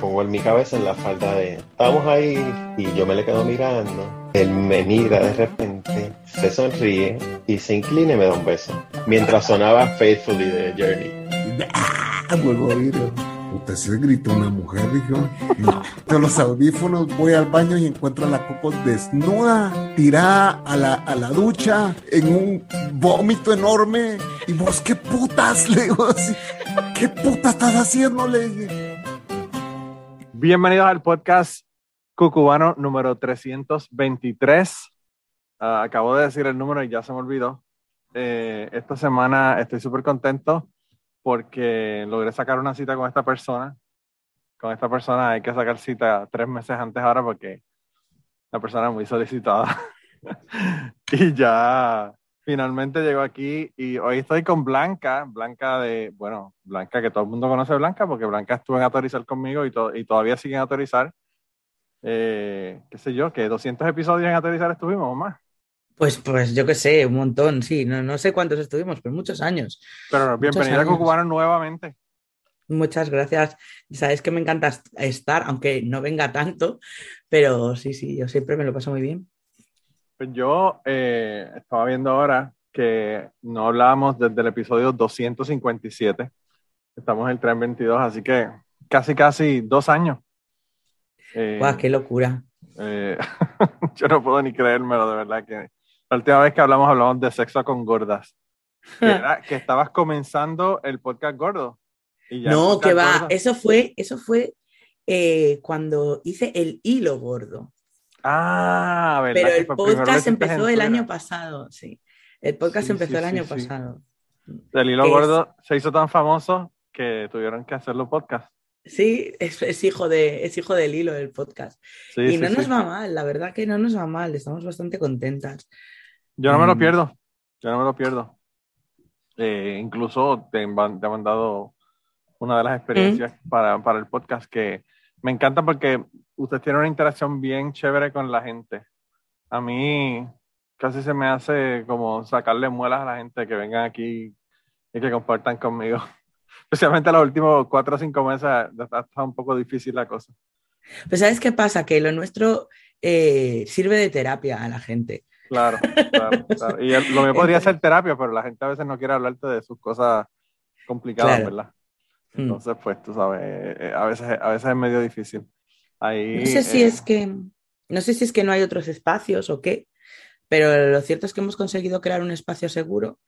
pongo en mi cabeza en la falda de estamos ahí y yo me le quedo mirando él me mira de repente se sonríe y se inclina y me da un beso mientras sonaba Faithfully de Journey ah, vuelvo a oír Usted se gritó una mujer, dijo. De los audífonos voy al baño y encuentro a la Coco desnuda, tirada a la, a la ducha, en un vómito enorme. Y vos, ¿qué putas? Le digo así. ¿Qué puta estás haciendo? Le dije. Bienvenidos al podcast Cucubano número 323. Ah, acabo de decir el número y ya se me olvidó. Eh, esta semana estoy súper contento porque logré sacar una cita con esta persona. Con esta persona hay que sacar cita tres meses antes ahora porque la persona es muy solicitada. y ya finalmente llegó aquí y hoy estoy con Blanca, Blanca de, bueno, Blanca que todo el mundo conoce Blanca porque Blanca estuvo en autorizar conmigo y, y todavía sigue en autorizar. Eh, qué sé yo, que 200 episodios en autorizar estuvimos o más. Pues, pues yo qué sé, un montón, sí. No, no sé cuántos estuvimos, pero muchos años. Pero bienvenida a Cucubano nuevamente. Muchas gracias. Sabes que me encanta estar, aunque no venga tanto, pero sí, sí, yo siempre me lo paso muy bien. Pues yo eh, estaba viendo ahora que no hablábamos desde el episodio 257. Estamos en el 322, así que casi, casi dos años. Eh, ¡Qué locura! Eh, yo no puedo ni creérmelo, de verdad que la última vez que hablamos, hablamos de sexo con gordas. Que, estabas comenzando el podcast gordo. no, que va, eso fue, eso fue eh, cuando hice el hilo gordo. Ah, ¿verdad? Pero el podcast empezó el año pasado, sí. El podcast empezó el año pasado. El hilo gordo se hizo tan famoso que tuvieron que hacerlo podcast. Sí, es, hijo de, es hijo del hilo del podcast. y no nos va mal, la verdad que no nos va mal, estamos bastante contentas. Yo no me lo mm. pierdo, yo no me lo pierdo. Eh, incluso te, te, he mandado una de las experiencias mm. para, para, el podcast que me encanta porque usted tiene una interacción bien chévere con la gente. A mí casi se me hace como sacarle muelas a la gente que vengan aquí y que compartan conmigo. Especialmente los últimos cuatro o cinco meses está un poco difícil la cosa. Pues sabes qué pasa, que lo nuestro eh, sirve de terapia a la gente. Claro, claro, claro. Y lo mío podría ser terapia, pero la gente a veces no quiere hablarte de sus cosas complicadas, ¿verdad? Mm. Entonces, pues tú sabes, eh, a veces, a veces es medio difícil. Ahí, no sé si es que no sé si es que no hay otros espacios o qué, pero lo cierto es que hemos conseguido crear un espacio seguro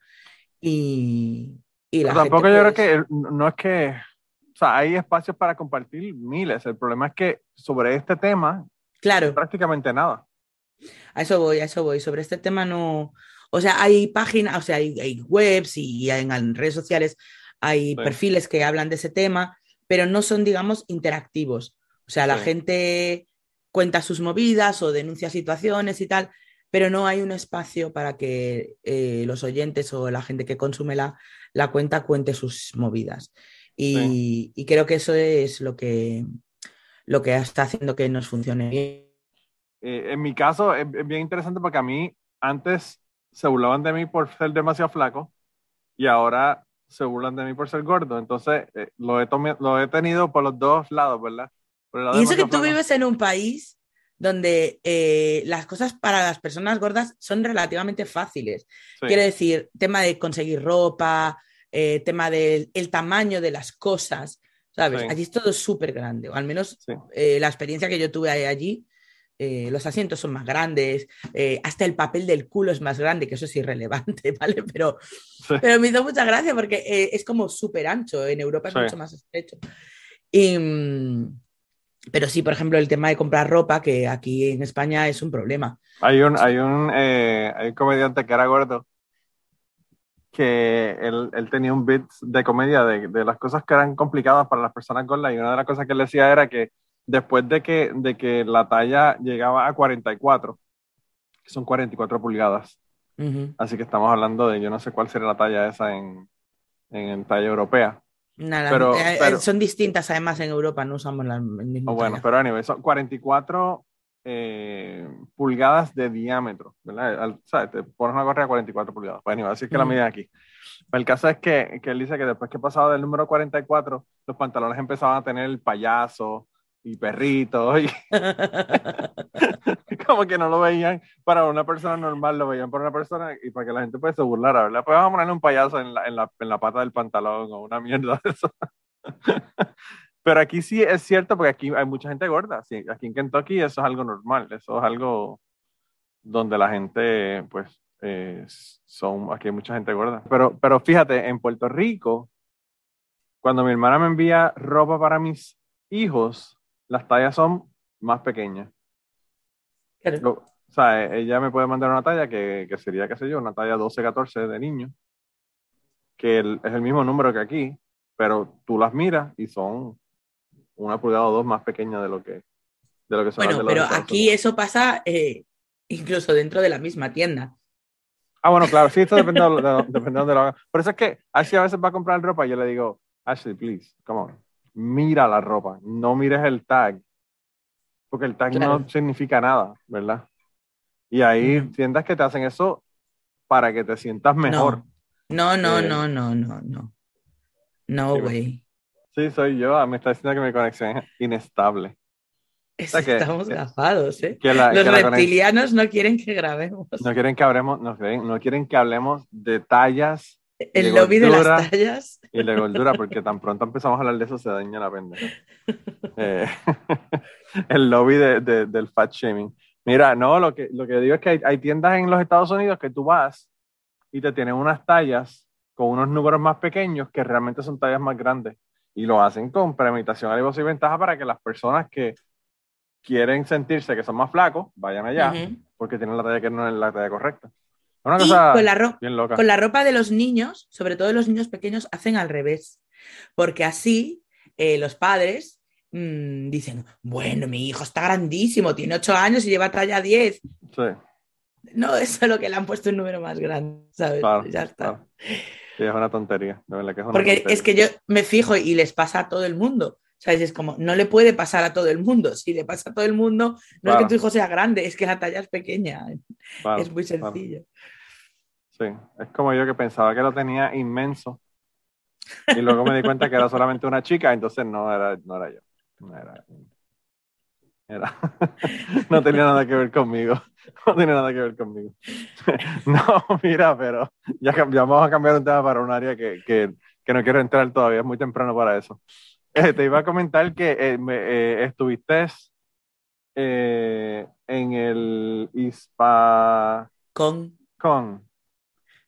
y, y la tampoco yo creo que no es que o sea, hay espacios para compartir miles. El problema es que sobre este tema, claro. prácticamente nada. A eso voy, a eso voy. Sobre este tema no. O sea, hay páginas, o sea, hay, webs y en, redes sociales hay perfiles que hablan de ese tema, pero no son, digamos, interactivos. O sea, la gente cuenta sus movidas o denuncia situaciones y tal, pero no hay un espacio para que eh, los oyentes o la gente que consume la, la cuenta cuente sus movidas. Y, y, creo que eso es lo que, lo que está haciendo que nos funcione bien eh, en mi caso es, bien interesante porque a mí antes se burlaban de mí por ser demasiado flaco y ahora se burlan de mí por ser gordo. Entonces eh, lo, he lo he tenido por los dos lados, ¿verdad? y eso que tú vives en un país donde eh, las cosas para las personas gordas son relativamente fáciles. Quiere decir, tema de conseguir ropa, tema del el tamaño de las cosas, ¿sabes? Allí es todo súper grande, o al menos la experiencia que yo tuve allí eh, los asientos son más grandes, eh, hasta el papel del culo es más grande, que eso es irrelevante, ¿vale? Pero, pero me hizo mucha gracia porque eh, es como súper ancho, en Europa es mucho más estrecho. Mm, pero sí, por ejemplo, el tema de comprar ropa, que aquí en España es un problema. Hay un, hay un, hay un comediante que era gordo, que él, él, tenía un bit de comedia de, de, las cosas que eran complicadas para las personas gordas y una de las cosas que él decía era que después de que, de que la talla llegaba a 44, que son 44 pulgadas. Así que estamos hablando de, yo no sé cuál sería la talla esa en, en talla europea. Nada, pero, eh, eh, son distintas además en Europa, no usamos la, el mismo. Oh, bueno, pero anyway, son 44 eh, pulgadas de diámetro, ¿verdad? ¿sabes? Te pones una correa de 44 pulgadas. Bueno, así es que la miden aquí. El caso es que, que, él dice que después que pasaba del número 44, los pantalones empezaban a tener el payaso y perritos. Y como que no lo veían para una persona normal, lo veían para una persona y para que la gente pues, se burlara, ¿verdad? Pues vamos a ponerle un payaso en la, en la, en la pata del pantalón o una mierda de eso. Pero aquí sí es cierto, porque aquí hay mucha gente gorda. Sí, aquí en Kentucky eso es algo normal, eso es algo donde la gente, pues, eh, son, aquí hay mucha gente gorda. Pero, pero fíjate, en Puerto Rico, cuando mi hermana me envía ropa para mis hijos, las tallas son más pequeñas. o sea, ella me puede mandar una talla que, que sería, qué sé yo, una talla 12-14 de niño, que es el mismo número que aquí, pero tú las miras y son una pulgada o dos más pequeña de lo que, de lo que son Bueno, pero aquí eso pasa eh, incluso dentro de la misma tienda. Ah, bueno, claro, sí, esto depende de, de, de, lo Por eso es que Ashley a veces va a comprar ropa y yo le digo, Ashley, please, come on, mira la ropa, no mires el tag, porque el tag no significa nada, ¿verdad? Y hay tiendas que te hacen eso para que te sientas mejor. No, no, no, eh, no, no, no. No, güey. Sí, soy yo. Me está diciendo que mi conexión es inestable. Estamos gafados, ¿eh? Los reptilianos no quieren que grabemos. No quieren que hablemos, no, no quieren que hablemos de tallas. El lobby de las tallas. Y de gordura, porque tan pronto empezamos a hablar de eso se daña la pendeja. Eh, el lobby de, del fat shaming. Mira, no, lo que, lo que digo es que hay, hay tiendas en los Estados Unidos que tú vas y te tienen unas tallas con unos números más pequeños que realmente son tallas más grandes y lo hacen con premeditación, alivio y ventaja para que las personas que quieren sentirse que son más flacos vayan allá porque tienen la talla que no es la talla correcta. Una cosa con, la bien loca. con la ropa de los niños, sobre todo los niños pequeños, hacen al revés, porque así eh, los padres mm, dicen, bueno, mi hijo está grandísimo, tiene 8 años y lleva talla 10. Sí. No, eso es lo que le han puesto un número más grande, ¿sabes? ya está. Sí, es una tontería. Porque es que yo me fijo y les pasa a todo el mundo. ¿Sabes? Es como, no le puede pasar a todo el mundo. Si le pasa a todo el mundo, no es que tu hijo sea grande, es que la talla es pequeña. es muy sencillo. Sí, es como yo que pensaba que lo tenía inmenso. Y luego me di cuenta que era solamente una chica, entonces no era, no era yo. No era, no tenía nada que ver conmigo. No tiene nada que ver conmigo. No, mira, pero ya, vamos a cambiar un tema para un área que, que, que, no quiero entrar todavía, es muy temprano para eso. Eh, te iba a comentar que eh, eh, estuviste en el ISPA... Con. Con.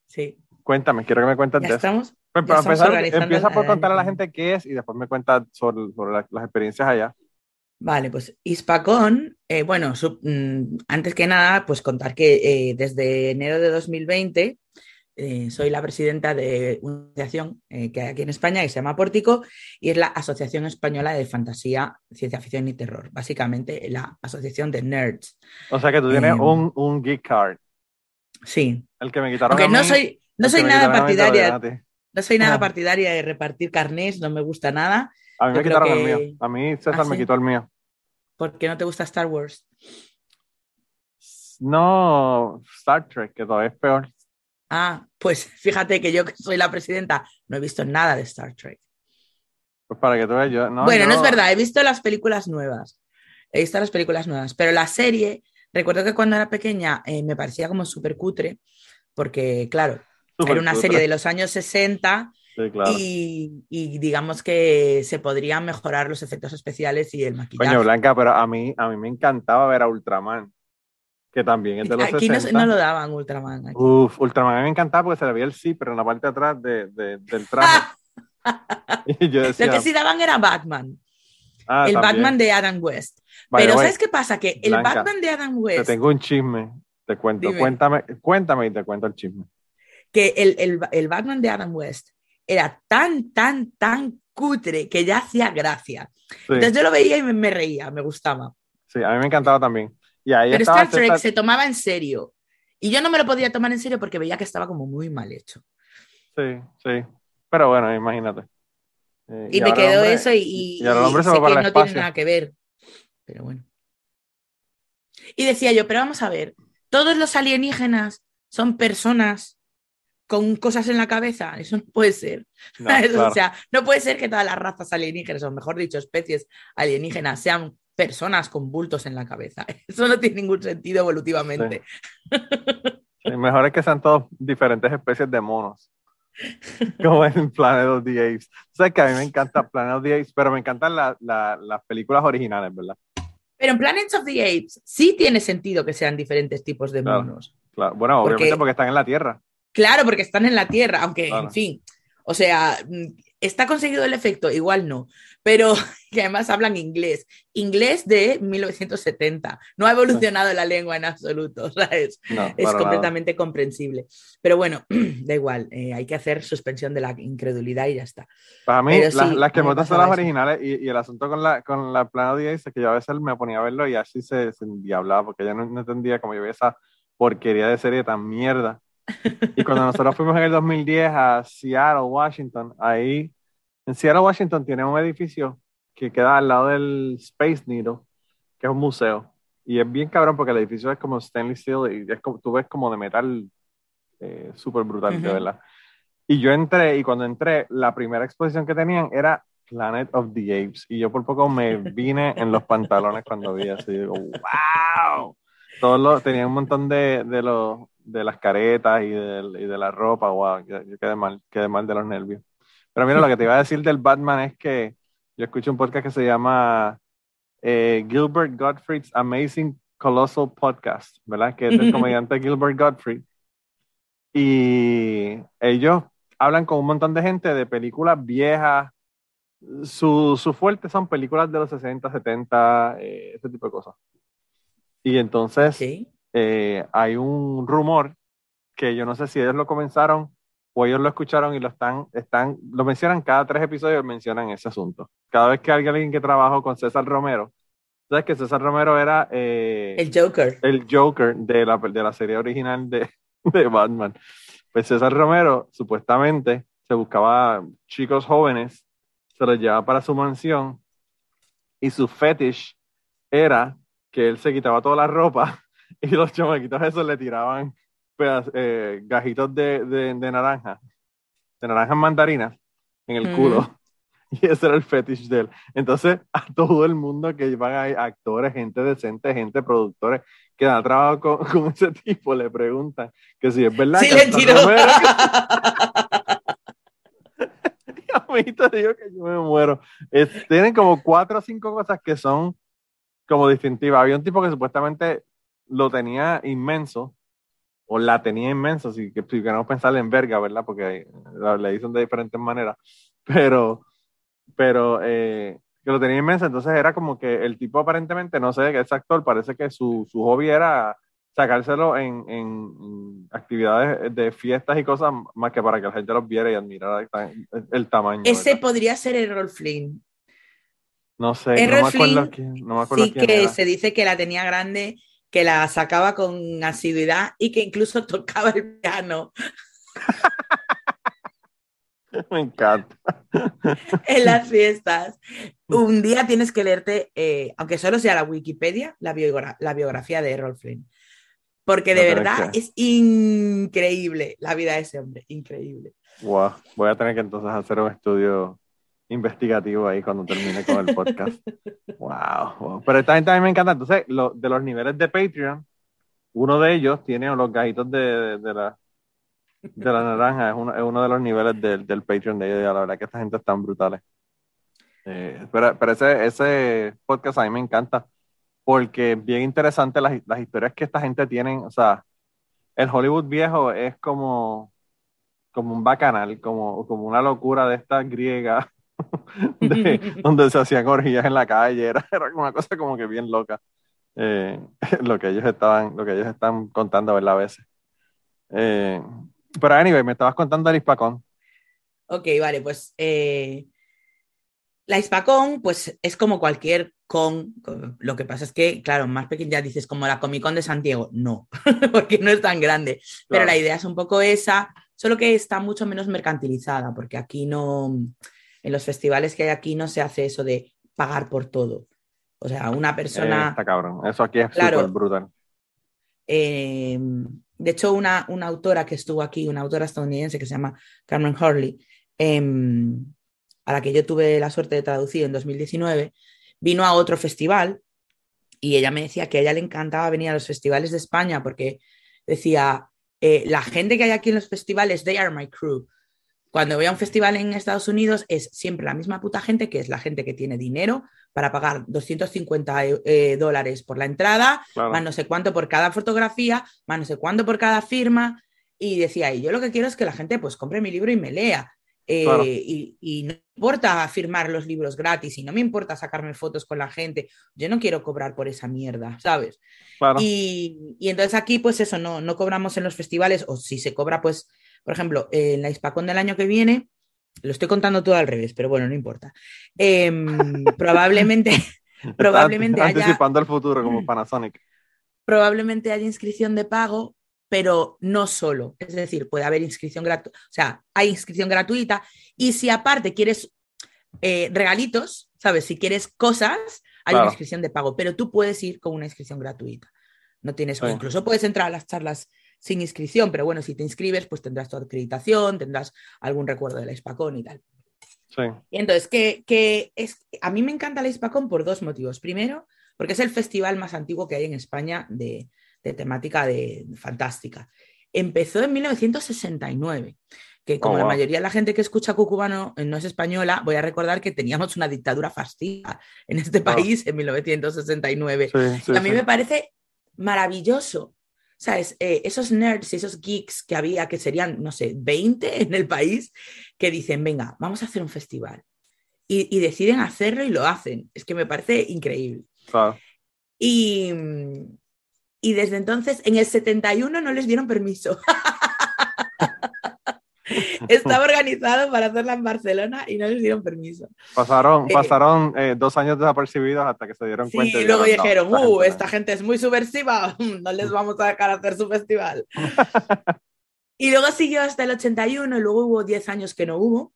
Sí. Cuéntame, quiero que me cuentes ¿Ya estamos? Pues, empezar, empieza por contar a la gente qué es y después me cuentas sobre, sobre las experiencias allá. Vale, pues ISPACON, eh, bueno, mm, antes que nada, pues contar que eh, desde enero de 2020 eh, soy la presidenta de una asociación que hay aquí en España que se llama Pórtico y es la Asociación Española de Fantasía, Ciencia Ficción y Terror, básicamente la asociación de nerds. O sea que tú tienes un, un geek card. Sí. El que me quitaron. Aunque no soy, no soy nada partidaria. No soy nada partidaria de repartir carnés, no me gusta nada. A mí me quitaron el mío. A mí César ¿Ah, me quitó el mío. ¿Por qué no te gusta Star Wars? No, Star Trek, que todavía es peor. Ah, pues fíjate que yo que soy la presidenta no he visto nada de Star Trek. Pues para que tú veas, yo. bueno, no es verdad, he visto las películas nuevas. He visto las películas nuevas, pero la serie, recuerdo que cuando era pequeña eh, me parecía como súper cutre, porque claro, era una serie de los años 60 y, digamos que se podrían mejorar los efectos especiales y el maquillaje. Coño, Blanca, pero a mí, a mí me encantaba ver a Ultraman, que también es de los Aquí No, lo daban Ultraman. Uf, Ultraman a mí me encantaba porque se le veía el sí, pero en la parte de atrás de, del traje. lo que sí daban era Batman. Ah, el Batman de Adam West. pero ¿sabes qué pasa? Que el Batman de Adam West... Te tengo un chisme, te cuento. Cuéntame, cuéntame y te cuento el chisme. Que el, el, el Batman de Adam West era tan, tan, tan cutre que ya hacía gracia. Entonces yo lo veía y me, reía, me gustaba. Sí, a mí me encantaba también. Y ahí Pero Star Trek se tomaba en serio. Y yo no me lo podía tomar en serio porque veía que estaba como muy mal hecho. Sí, sí. Pero bueno, imagínate. Eh, y, me quedó eso y, y, y, sé que no tiene nada que ver. Pero bueno. Y decía yo, pero vamos a ver, todos los alienígenas son personas con cosas en la cabeza. Eso no puede ser. O sea, no puede ser que todas las razas alienígenas, o mejor dicho, especies alienígenas, sean personas con bultos en la cabeza. Eso no tiene ningún sentido evolutivamente. mejor es que sean todos diferentes especies de monos. Como en Planet of the Apes. Sabes que a mí me encanta Planet of the Apes, pero me encantan las películas originales, ¿verdad? Pero en Planet of the Apes sí tiene sentido que sean diferentes tipos de monos. Claro. Bueno, obviamente porque están en la Tierra. Claro, porque están en la Tierra, aunque, en fin, o sea, ¿está conseguido el efecto? Igual no, pero que además hablan inglés. Inglés de 1970. No ha evolucionado la lengua en absoluto, ¿sabes? es completamente comprensible. Pero bueno, da igual, eh, hay que hacer suspensión de la incredulidad y ya está. Para mí, las, que me gustan son las originales y, el asunto con la, con la plana de es que yo a veces me ponía a verlo y así se, se endiablaba porque ya no, no entendía cómo yo veía esa porquería de serie tan mierda y cuando nosotros fuimos en el 2010 a Seattle, Washington, ahí en Seattle, Washington tiene un edificio que queda al lado del Space Needle, que es un museo. Y es bien cabrón porque el edificio es como stainless steel y es como, tú ves como de metal eh, súper brutal, de verdad. Y yo entré y cuando entré, la primera exposición que tenían era Planet of the Apes. Y yo por poco me vine en los pantalones cuando vi así. Digo, wow. Todos los, tenían un montón de, de, los, de las caretas y de, y de la ropa, wow, yo, quedé mal, quedé mal de los nervios. Pero mira, lo que te iba a decir del Batman es que yo escucho un podcast que se llama eh, Gilbert Gottfried's Amazing Colossal Podcast, ¿verdad? Que es del comediante Gilbert Gottfried. Y ellos hablan con un montón de gente de películas viejas. Su, su fuerte son películas de los 60, 70, eh, ese tipo de cosas. Y entonces eh, hay un rumor que yo no sé si ellos lo comenzaron o ellos lo escucharon y lo están, están, lo mencionan cada tres episodios, mencionan ese asunto. Cada vez que hay alguien que trabajó con César Romero, sabes que César Romero era eh, el Joker. El Joker de la, de la serie original de, de Batman. Pues César Romero supuestamente se buscaba chicos jóvenes, se los llevaba para su mansión y su fetish era que él se quitaba toda la ropa y los chamaquitos esos le tiraban eh, gajitos de, de, naranja, de naranja mandarina en el culo. Mm. Y ese era el fetish de él. Entonces, a todo el mundo que van ahí, actores, gente decente, gente, productores, que dan trabajo con, con, ese tipo, le preguntan que si es verdad. Sí, le tiró. y a mí te digo que yo me muero. tienen como cuatro o cinco cosas que son como distintiva. Había un tipo que supuestamente lo tenía inmenso, o la tenía inmenso, si, que, si queremos pensar en verga, ¿verdad? Porque le dicen de diferentes maneras, pero, pero eh, que lo tenía inmenso, entonces era como que el tipo aparentemente, no sé, ese actor parece que su, su hobby era sacárselo en, en, actividades de fiestas y cosas más que para que la gente los viera y admirara el, tamaño. Ese podría ser el Flynn. No sé, no me acuerdo quién, no me acuerdo sí que se dice que la tenía grande, que la sacaba con asiduidad y que incluso tocaba el piano. me encanta. en las fiestas. Un día tienes que leerte, eh, aunque solo sea la Wikipedia, la, la biografía de Errol Flynn. Porque de verdad es increíble la vida de ese hombre, increíble. Wow. Voy a tener que entonces hacer un estudio investigativo ahí cuando termine con el podcast. wow, Pero esta gente también me encanta. Entonces, lo, de los niveles de Patreon, uno de ellos tiene los gajitos de, de, la, de la naranja, es uno, es uno de los niveles del, del Patreon de ellos. La verdad que esta gente es tan brutales. Eh, pero, pero ese, ese podcast a mí me encanta porque es bien interesante las, las historias que esta gente tiene. O sea, el Hollywood viejo es como, como un bacanal, como, como una locura de esta griega donde se hacían orgías en la calle, era, era una cosa como que bien loca. Eh, lo que ellos estaban, lo que ellos están contando a veces. Eh, pero anyway, me estabas contando el Hispacón. Ok, vale, pues eh, la Hispacón, pues es como cualquier con. Lo que pasa es que, claro, más pequeña dices como la Comic Con de Santiago. No, porque no es tan grande. Pero la idea es un poco esa, solo que está mucho menos mercantilizada, porque aquí no en los festivales que hay aquí no se hace eso de pagar por todo. O sea, una persona... Eh, está cabrón, eso aquí es súper brutal. Eh, de hecho, una, una, autora que estuvo aquí, una autora estadounidense que se llama Carmen Hurley, em, a la que yo tuve la suerte de traducir en 2019, vino a otro festival y ella me decía que a ella le encantaba venir a los festivales de España porque decía, eh, la gente que hay aquí en los festivales, they are my crew. Cuando voy a un festival en Estados Unidos es siempre la misma puta gente, que es la gente que tiene dinero para pagar 250 eh, dólares por la entrada, más no sé cuánto por cada fotografía, más no sé cuánto por cada firma. Y decía, y yo lo que quiero es que la gente pues compre mi libro y me lea. Eh, y, no me importa firmar los libros gratis y no me importa sacarme fotos con la gente. Yo no quiero cobrar por esa mierda, ¿sabes? Y, entonces aquí, pues eso, no, no cobramos en los festivales, o si se cobra, pues, por ejemplo, en la Hispacón del año que viene, lo estoy contando todo al revés, pero bueno, no importa. Em, probablemente, probablemente haya, anticipando el futuro como Panasonic. Probablemente haya inscripción de pago, pero no solo. Es decir, puede haber inscripción gratuita, o sea, hay inscripción gratuita y si aparte quieres eh, regalitos, ¿sabes? Si quieres cosas, hay una inscripción de pago, pero tú puedes ir con una inscripción gratuita. No tienes, incluso puedes entrar a las charlas sin inscripción, pero bueno, si te inscribes, pues tendrás tu acreditación, tendrás algún recuerdo de la Hispacón y tal. Sí. Y entonces, que, es, a mí me encanta la Hispacón por dos motivos. Primero, porque es el festival más antiguo que hay en España de, de temática de, fantástica. Empezó en 1969 que como oh, la mayoría de la gente que escucha cucubano no es española, voy a recordar que teníamos una dictadura fascista en este país en 1969. a mí me parece maravilloso. ¿Sabes? Eh, esos nerds y esos geeks que había, que serían, no sé, 20 en el país, que dicen, venga, vamos a hacer un festival. Y, deciden hacerlo y lo hacen. Es que me parece increíble. Y, y desde entonces, en el 71 no les dieron permiso. Estaba organizado para hacerla en Barcelona y no les dieron permiso. Pasaron, eh, pasaron eh, dos años desapercibidos hasta que se dieron cuenta. Y luego dijeron, uh, esta gente es muy subversiva, no les vamos a dejar hacer su festival. y luego siguió hasta el 81 y luego hubo 10 años que no hubo.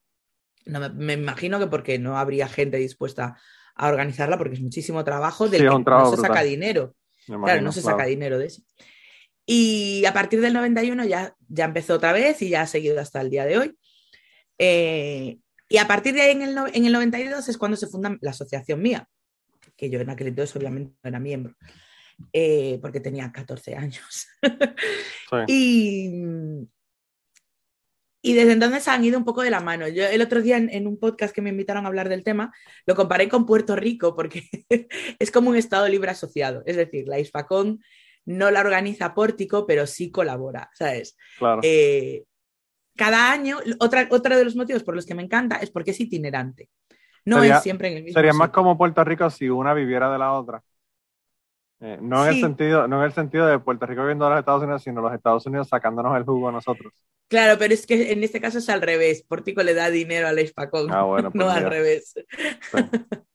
No, me, imagino que porque no habría gente dispuesta a organizarla porque es muchísimo trabajo del que no se saca dinero claro, no se saca dinero de eso. Y a partir del 91 ya, ya empezó otra vez y ya ha seguido hasta el día de hoy. Eh, y a partir de ahí, en el, en el 92, es cuando se funda la asociación mía, que yo en aquel entonces obviamente no era miembro, eh, porque tenía 14 años. y, y desde entonces han ido un poco de la mano. Yo el otro día en, un podcast que me invitaron a hablar del tema, lo comparé con Puerto Rico porque es como un Estado libre asociado. Es decir, la ISFACON no la organiza Pórtico, pero sí colabora, ¿sabes? Eh, cada año, otra, otro de los motivos por los que me encanta es porque es itinerante. No es siempre en el mismo Sería más como Puerto Rico si una viviera de la otra. Eh, no, en el sentido, no en el sentido de Puerto Rico viendo a los Estados Unidos, sino los Estados Unidos sacándonos el jugo a nosotros. Claro, pero es que en este caso es al revés. Portico le da dinero a la Hispacón, ah, bueno, no pues al revés.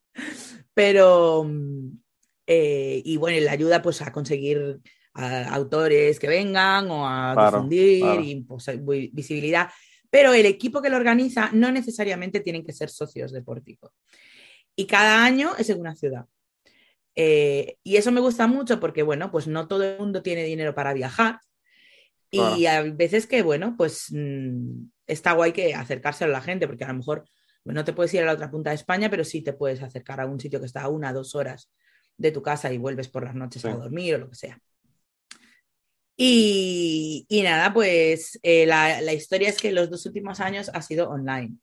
pero, eh, y bueno, le ayuda pues a conseguir autores que vengan o a difundir y pues, visibilidad. Pero el equipo que lo organiza no necesariamente tienen que ser socios de Portico. Y cada año es en una ciudad. Eh, y eso me gusta mucho porque, bueno, pues no todo el mundo tiene dinero para viajar. Y a veces que, bueno, pues mm, está guay que acercarse a la gente, porque a lo mejor no te puedes ir a la otra punta de España, pero sí te puedes acercar a un sitio que está a una, dos horas de tu casa y vuelves por las noches a dormir o lo que sea. Y, nada, pues eh, la, historia es que los dos últimos años ha sido online.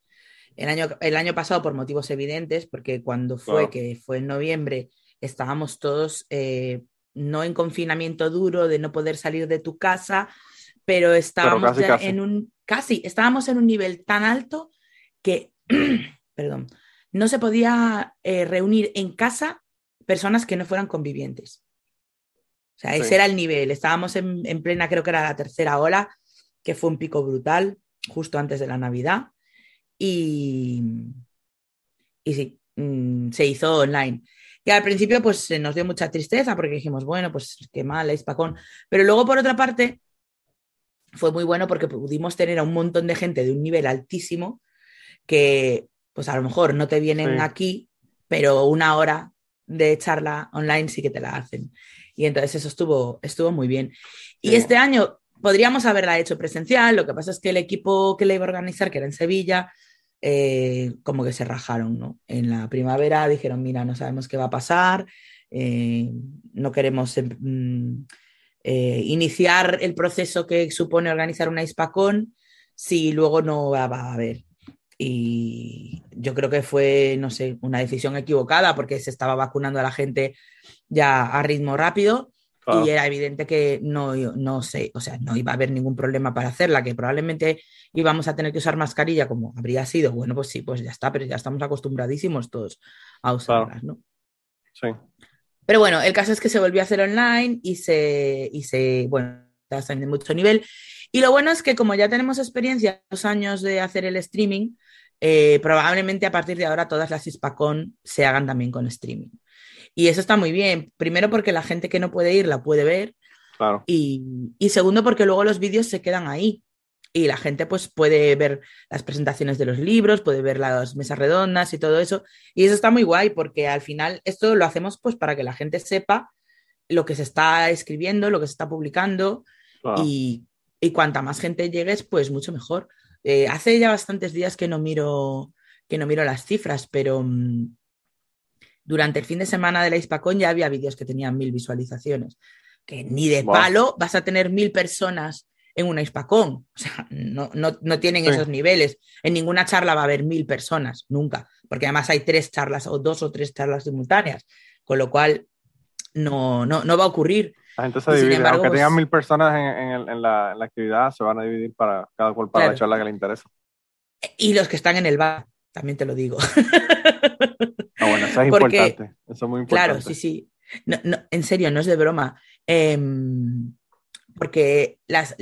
El año, el año pasado por motivos evidentes, porque cuando fue, que fue en noviembre, estábamos todos eh, no en confinamiento duro de no poder salir de tu casa, pero estábamos en un casi estábamos en un nivel tan alto que perdón, no se podía eh, reunir en casa personas que no fueran convivientes. O sea, ese era el nivel. Estábamos en, plena, creo que era la tercera ola, que fue un pico brutal, justo antes de la Navidad. Y, y sí, mm, se hizo online. Y al principio pues nos dio mucha tristeza porque dijimos, bueno, pues qué mal, es Pacón. Pero luego por otra parte fue muy bueno porque pudimos tener a un montón de gente de un nivel altísimo que pues a lo mejor no te vienen aquí, pero una hora de charla online sí que te la hacen. Y entonces eso estuvo, estuvo muy bien. Y este año podríamos haberla hecho presencial, lo que pasa es que el equipo que la iba a organizar, que era en Sevilla, eh, como que se rajaron, ¿no? En la primavera dijeron, mira, no sabemos qué va a pasar, eh, no queremos em, mm, eh, iniciar el proceso que supone organizar una ISPACON si luego no va, a haber. Y yo creo que fue, no sé, una decisión equivocada porque se estaba vacunando a la gente ya a ritmo rápido y era evidente que no, no sé, o sea, no iba a haber ningún problema para hacerla, que probablemente íbamos a tener que usar mascarilla como habría sido. Bueno, pues sí, pues ya está, pero ya estamos acostumbradísimos todos a usarlas, ¿no? Sí. Pero bueno, el caso es que se volvió a hacer online y se, y se bueno, está de mucho nivel. Y lo bueno es que como ya tenemos experiencia, dos años de hacer el streaming, eh, probablemente a partir de ahora todas las ISPACON se hagan también con streaming. Y eso está muy bien. Primero porque la gente que no puede ir la puede ver. Claro. Y, segundo porque luego los vídeos se quedan ahí. Y la gente pues puede ver las presentaciones de los libros, puede ver las mesas redondas y todo eso. Y eso está muy guay porque al final esto lo hacemos pues para que la gente sepa lo que se está escribiendo, lo que se está publicando y, y, cuanta más gente llegues, pues mucho mejor. Eh, hace ya bastantes días que no miro que no miro las cifras, pero mm, durante el fin de semana de la Hispacón ya había vídeos que tenían mil visualizaciones. Que ni de palo vas a tener mil personas en una Hispacón. O sea, no, tienen esos niveles. En ninguna charla va a haber mil personas, nunca. Porque además hay tres charlas o dos o tres charlas simultáneas. Con lo cual, no, no, va a ocurrir. La gente se divide. Aunque tengan mil personas en, la, actividad, se van a dividir para cada cual para la charla que le interesa. Y los que están en el bar, también te lo digo. Ah, bueno, eso es importante. Eso es muy importante. Claro, sí, sí. No, en serio, no es de broma. Em, porque las,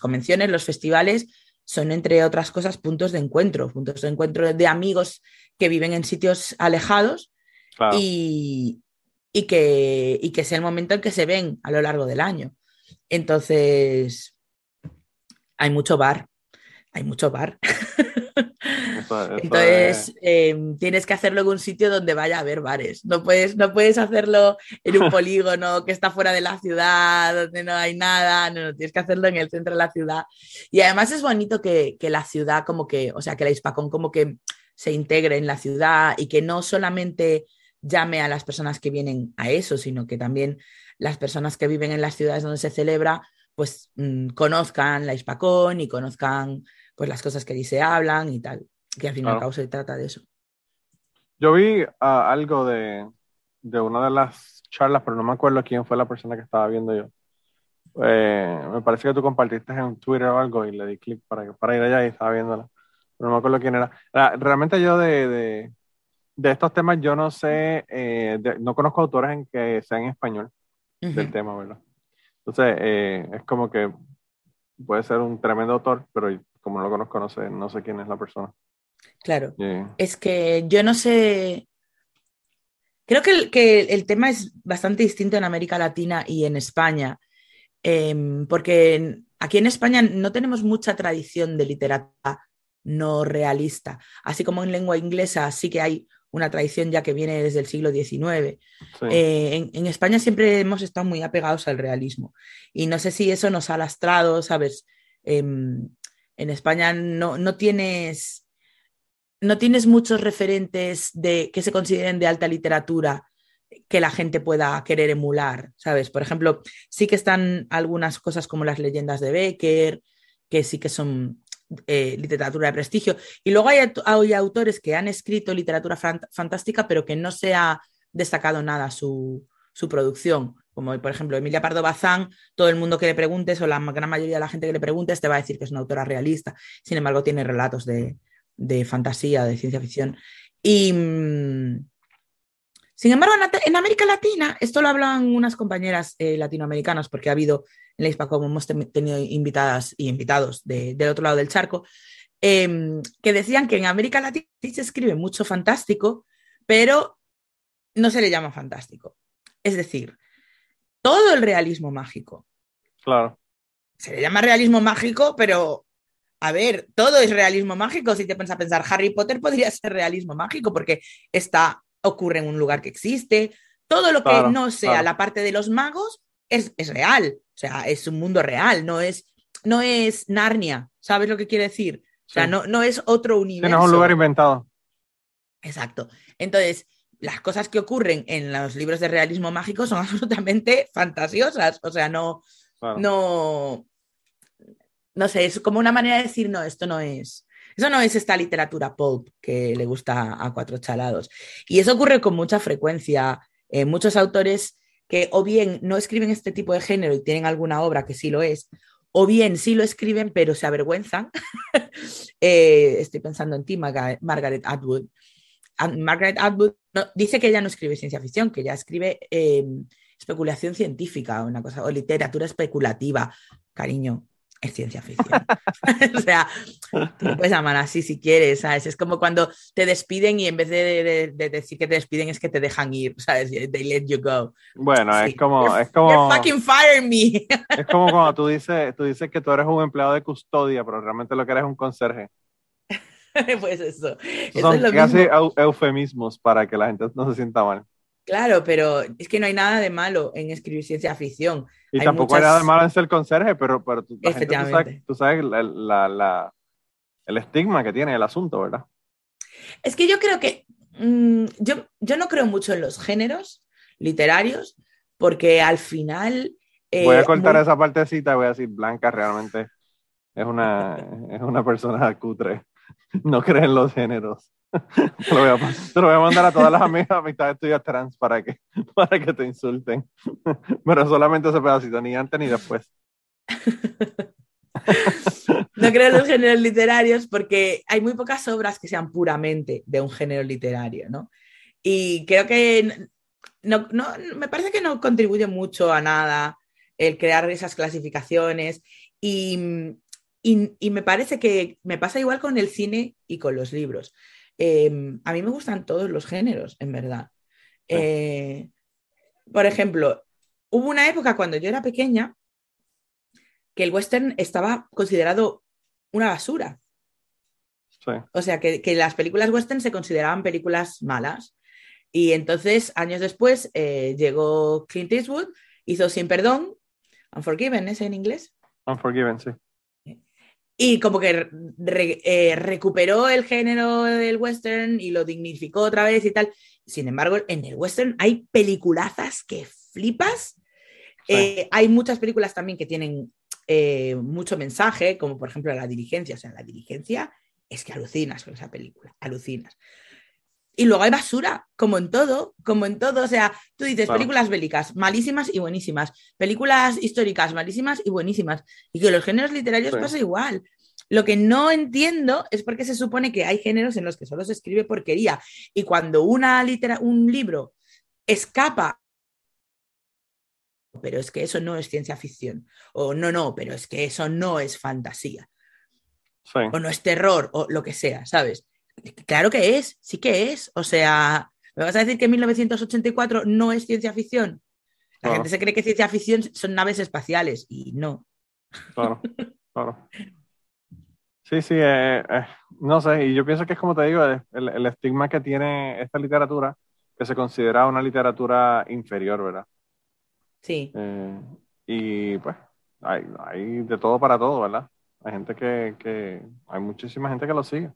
convenciones, los festivales, son, entre otras cosas, puntos de encuentro, puntos de encuentro de amigos que viven en sitios alejados y, que, y que es el momento en que se ven a lo largo del año. Entonces, hay mucho bar, hay mucho bar. Entonces, em, tienes que hacerlo en un sitio donde vaya a haber bares. No puedes, no puedes hacerlo en un polígono que está fuera de la ciudad, donde no hay nada. No, tienes que hacerlo en el centro de la ciudad. Y además es bonito que, que la ciudad, como que, o sea, que la Hispacón como que se integre en la ciudad y que no solamente llame a las personas que vienen a eso, sino que también las personas que viven en las ciudades donde se celebra, pues mm, conozcan la Hispacón y conozcan pues las cosas que allí se hablan y tal que al fin y al cabo se trata de eso. Yo vi ah, algo de, de, una de las charlas, pero no me acuerdo quién fue la persona que estaba viendo yo. Eh, me parece que tú compartiste en Twitter o algo y le di clic para, para ir allá y estaba viéndola. Pero no me acuerdo quién era. Realmente yo de, de, de estos temas yo no sé, eh, no conozco autores en que sean en español del tema, ¿verdad? Entonces, eh, es como que puede ser un tremendo autor, pero como no lo conozco, no sé, no sé quién es la persona. Claro. Es que yo no sé. Creo que el, que el, tema es bastante distinto en América Latina y en España, em, porque aquí en España no tenemos mucha tradición de literatura no realista, así como en lengua inglesa sí que hay una tradición ya que viene desde el siglo XIX. Eh, en, España siempre hemos estado muy apegados al realismo y no sé si eso nos ha lastrado, ¿sabes? Em, en España no, no tienes no tienes muchos referentes de, que se consideren de alta literatura que la gente pueda querer emular, ¿sabes? Por ejemplo, sí que están algunas cosas como las leyendas de Becker, que sí que son eh, literatura de prestigio. Y luego hay, autores que han escrito literatura fantástica, pero que no se ha destacado nada su, su, producción. Como por ejemplo Emilia Pardo Bazán, todo el mundo que le preguntes, o la gran mayoría de la gente que le preguntes, te va a decir que es una autora realista. Sin embargo, tiene relatos de, de fantasía, de ciencia ficción. Y mm, sin embargo, en, América Latina, esto lo hablan unas compañeras eh, latinoamericanas, porque ha habido en la ISPA, como hemos tenido invitadas y invitados del otro lado del charco, em, que decían que en América Latina se escribe mucho fantástico, pero no se le llama fantástico. Es decir, todo el realismo mágico. Claro. Se le llama realismo mágico, pero a ver, todo es realismo mágico. Si te piensas a pensar, Harry Potter podría ser realismo mágico porque está ocurre en un lugar que existe. Todo lo que no sea la parte de los magos es, es, real. O sea, es un mundo real, no es, no es Narnia. ¿Sabes lo que quiere decir? O sea, no, no es otro universo. no es un lugar inventado. Exacto. Entonces, las cosas que ocurren en los libros de realismo mágico son absolutamente fantasiosas. O sea, no, no, no sé, es como una manera de decir, no, esto no es, eso no es esta literatura pulp que le gusta a cuatro chalados. Y eso ocurre con mucha frecuencia. Eh, muchos autores que o bien no escriben este tipo de género y tienen alguna obra que sí lo es, o bien sí lo escriben pero se avergüenzan. Eh, estoy pensando en ti, Margaret Atwood. Margaret Atwood dice que ella no escribe ciencia ficción, que ella escribe em, especulación científica, una cosa, o literatura especulativa. Cariño, es ciencia ficción. o sea, tú puedes llamar así si quieres, ¿sabes? Es como cuando te despiden y en vez de, decir que te despiden es que te dejan ir, ¿sabes? They let you go. Bueno, es como... es como fucking fire me. es como cuando tú dices, tú dices que tú eres un empleado de custodia, pero realmente lo que eres es un conserje. pues eso. Son casi eufemismos para que la gente no se sienta mal. Claro, pero es que no hay nada de malo en escribir ciencia ficción. Y tampoco hay nada de malo en ser conserje, pero, pero tú, sabes, el estigma que tiene el asunto, ¿verdad? Es que yo creo que mm, yo, yo no creo mucho en los géneros literarios, porque al final... Eh, voy a cortar esa partecita y voy a decir, Blanca realmente es una, es una persona cutre. no creen los géneros. te, lo voy a, mandar a todas las amigas, amistades tuyas trans para que, para que te insulten. Pero solamente ese pedacito, ni antes ni después. no creo en los géneros literarios porque hay muy pocas obras que sean puramente de un género literario, ¿no? Y creo que no, no, me parece que no contribuye mucho a nada el crear esas clasificaciones y, y, me parece que me pasa igual con el cine y con los libros. Em, a mí me gustan todos los géneros, en verdad. Eh, por ejemplo, hubo una época cuando yo era pequeña que el western estaba considerado una basura. O sea, que, las películas western se consideraban películas malas. Y entonces, años después, eh, llegó Clint Eastwood, hizo Sin Perdón, Unforgiven, ¿es en inglés? Unforgiven, sí y como que eh, recuperó el género del western y lo dignificó otra vez y tal. Sin embargo, en el western hay peliculazas que flipas. Eh, hay muchas películas también que tienen eh, mucho mensaje, como por ejemplo La Diligencia. O sea, La Diligencia es que alucinas con esa película, alucinas. Y luego hay basura, como en todo, como en todo. O sea, tú dices películas bélicas, malísimas y buenísimas. Películas históricas, malísimas y buenísimas. Y que los géneros literarios pasa igual. Lo que no entiendo es por qué se supone que hay géneros en los que solo se escribe porquería. Y cuando una litera un libro escapa pero es que eso no es ciencia ficción. O no, no, pero es que eso no es fantasía. O no es terror, o lo que sea, ¿sabes? Claro que es, sí que es. O sea, ¿me vas a decir que 1984 no es ciencia ficción? La gente se cree que ciencia ficción son naves espaciales y no. Claro, claro. Sí, sí, eh, eh, no sé, y yo pienso que es como te digo, el, estigma que tiene esta literatura, que se considera una literatura inferior, ¿verdad? Sí. Eh, y pues, hay, hay, de todo para todo, ¿verdad? Hay gente que, que, hay muchísima gente que lo sigue.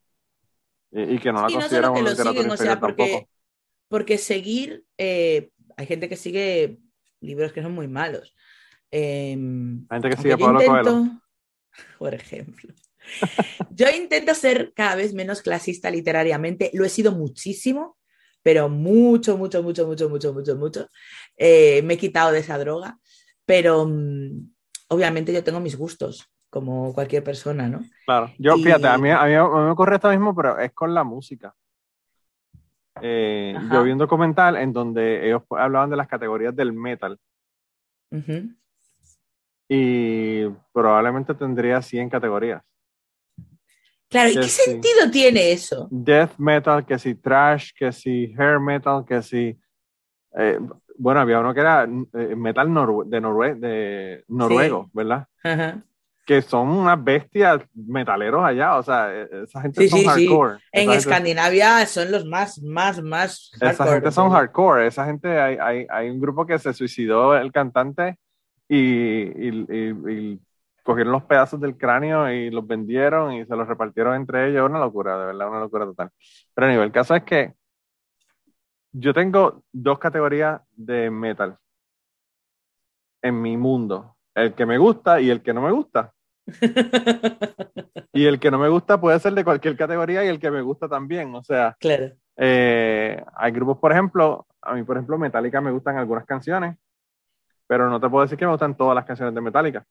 Y, que no la consideran una literatura inferior porque, porque seguir, hay gente que sigue libros que son muy malos. Em, hay gente que sigue Pablo Coelho. Por ejemplo. Yo intento ser cada vez menos clasista literariamente, lo he sido muchísimo, pero mucho, mucho, mucho, mucho, mucho, mucho, mucho. Eh, me he quitado de esa droga, pero mm, obviamente yo tengo mis gustos, como cualquier persona, ¿no? Claro, yo fíjate, a mí, a mí, me ocurre esto mismo, pero es con la música. Eh, yo vi un documental en donde ellos hablaban de las categorías del metal. Y probablemente tendría 100 categorías. Claro, ¿y qué sentido tiene eso? Death metal, que si trash, que si hair metal, que si... Eh, bueno, había uno que era eh, metal de, de noruego, ¿verdad? Que son unas bestias metaleros allá, o sea, e, esa gente son hardcore. En Escandinavia son los más, más, más hardcore. Esa gente son hardcore, esa gente, hay, hay, hay, un grupo que se suicidó el cantante y, y, cogieron los pedazos del cráneo y los vendieron y se los repartieron entre ellos, una locura, de verdad, una locura total. Pero a nivel, el caso es que yo tengo dos categorías de metal en mi mundo, el que me gusta y el que no me gusta. y el que no me gusta puede ser de cualquier categoría y el que me gusta también. O sea, claro. Eh, hay grupos, por ejemplo, a mí, por ejemplo, Metallica me gustan algunas canciones, pero no te puedo decir que me gustan todas las canciones de Metallica.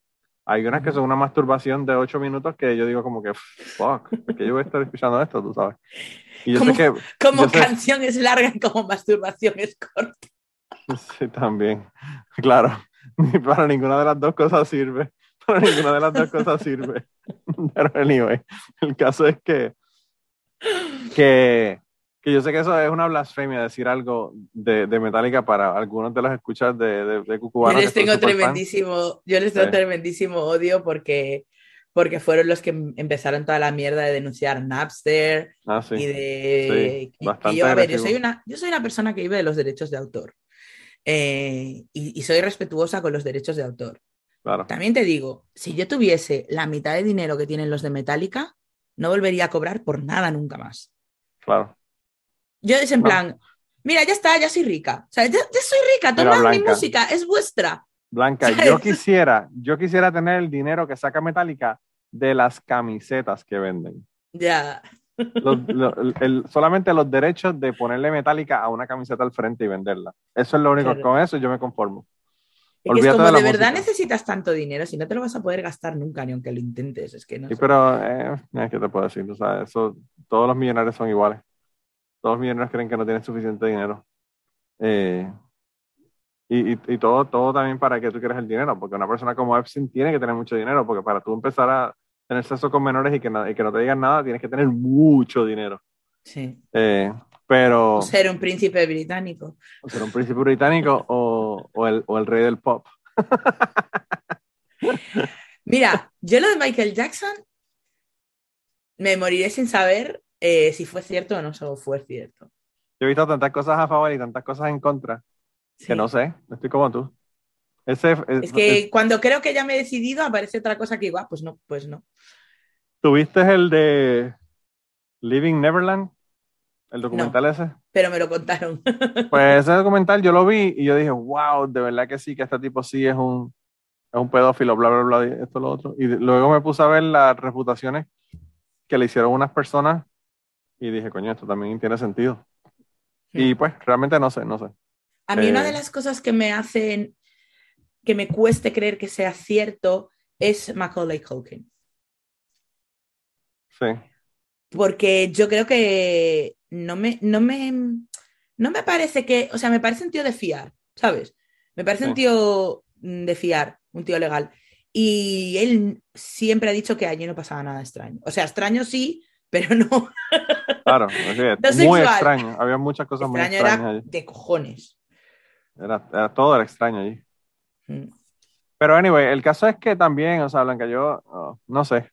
Hay unas que son una masturbación de ocho minutos que yo digo como que, fuck, que yo voy a estar escuchando esto, tú sabes. Y yo como, sé que, como canción es larga como masturbación es corta. Sí, también. Claro. Para ninguna de las dos cosas sirve. ninguna de las dos cosas sirve. Pero anyway, el caso es que, que, que, yo sé que eso es una blasfemia decir algo de, de Metallica para algunos de los escuchas de, de, de Yo les tengo tremendísimo, yo les tengo tremendísimo odio porque porque fueron los que empezaron toda la mierda de denunciar Napster ah, y de yo, a ver, yo soy una yo soy una persona que vive de los derechos de autor eh, y, y, soy respetuosa con los derechos de autor también te digo, si yo tuviese la mitad de dinero que tienen los de Metallica, no volvería a cobrar por nada nunca más. Claro. Yo es en plan, mira, ya está, ya soy rica. O sea, ya, soy rica, toda mi música es vuestra. Blanca, yo quisiera, yo quisiera tener el dinero que saca Metallica de las camisetas que venden. Ya. solamente los derechos de ponerle Metallica a una camiseta al frente y venderla. Eso es lo único, con eso yo me conformo. Es, como de, verdad necesitas tanto dinero, si no te lo vas a poder gastar nunca, ni aunque lo intentes. Es que no sí, pero, eh, ¿qué te puedo decir? eso, todos los millonarios son iguales. Todos los millonarios creen que no tienen suficiente dinero. Eh, y, y, y, todo, todo también para que tú quieras el dinero, porque una persona como Epstein tiene que tener mucho dinero, porque para tú empezar a tener sexo con menores y que, y que no te digan nada, tienes que tener mucho dinero. Sí. Eh, pero... O ser un príncipe británico. O ser un príncipe británico o, o, el, o el rey del pop. Mira, yo lo de Michael Jackson me moriré sin saber eh, si fue cierto o no fue cierto. Yo he visto tantas cosas a favor y tantas cosas en contra que no sé, estoy como tú. Ese, es, que cuando creo que ya me he decidido aparece otra cosa que igual, pues no, pues no. ¿Tuviste el de Living Neverland? ¿El documental ese? Pero me lo contaron. Pues ese documental yo lo vi y yo dije, wow, de verdad que sí, que este tipo sí es un, es un pedófilo, bla, bla, bla, esto, lo otro. Y luego me puse a ver las reputaciones que le hicieron unas personas y dije, coño, esto también tiene sentido. Y pues realmente no sé, no sé. A mí una de eh, las cosas que me hacen que me cueste creer que sea cierto es Macaulay Culkin. Sí. Porque yo creo que no me, no me, no me parece que, o sea, me parece un tío de fiar, ¿sabes? Me parece un tío mm, de fiar, un tío legal. Y él siempre ha dicho que allí no pasaba nada extraño. O sea, extraño sí, pero no. Claro, muy extraño. Había muchas cosas muy extrañas. Era de cojones. Era, todo era extraño allí. Mm. Pero anyway, el caso es que también, o sea, Blanca, yo oh, no sé.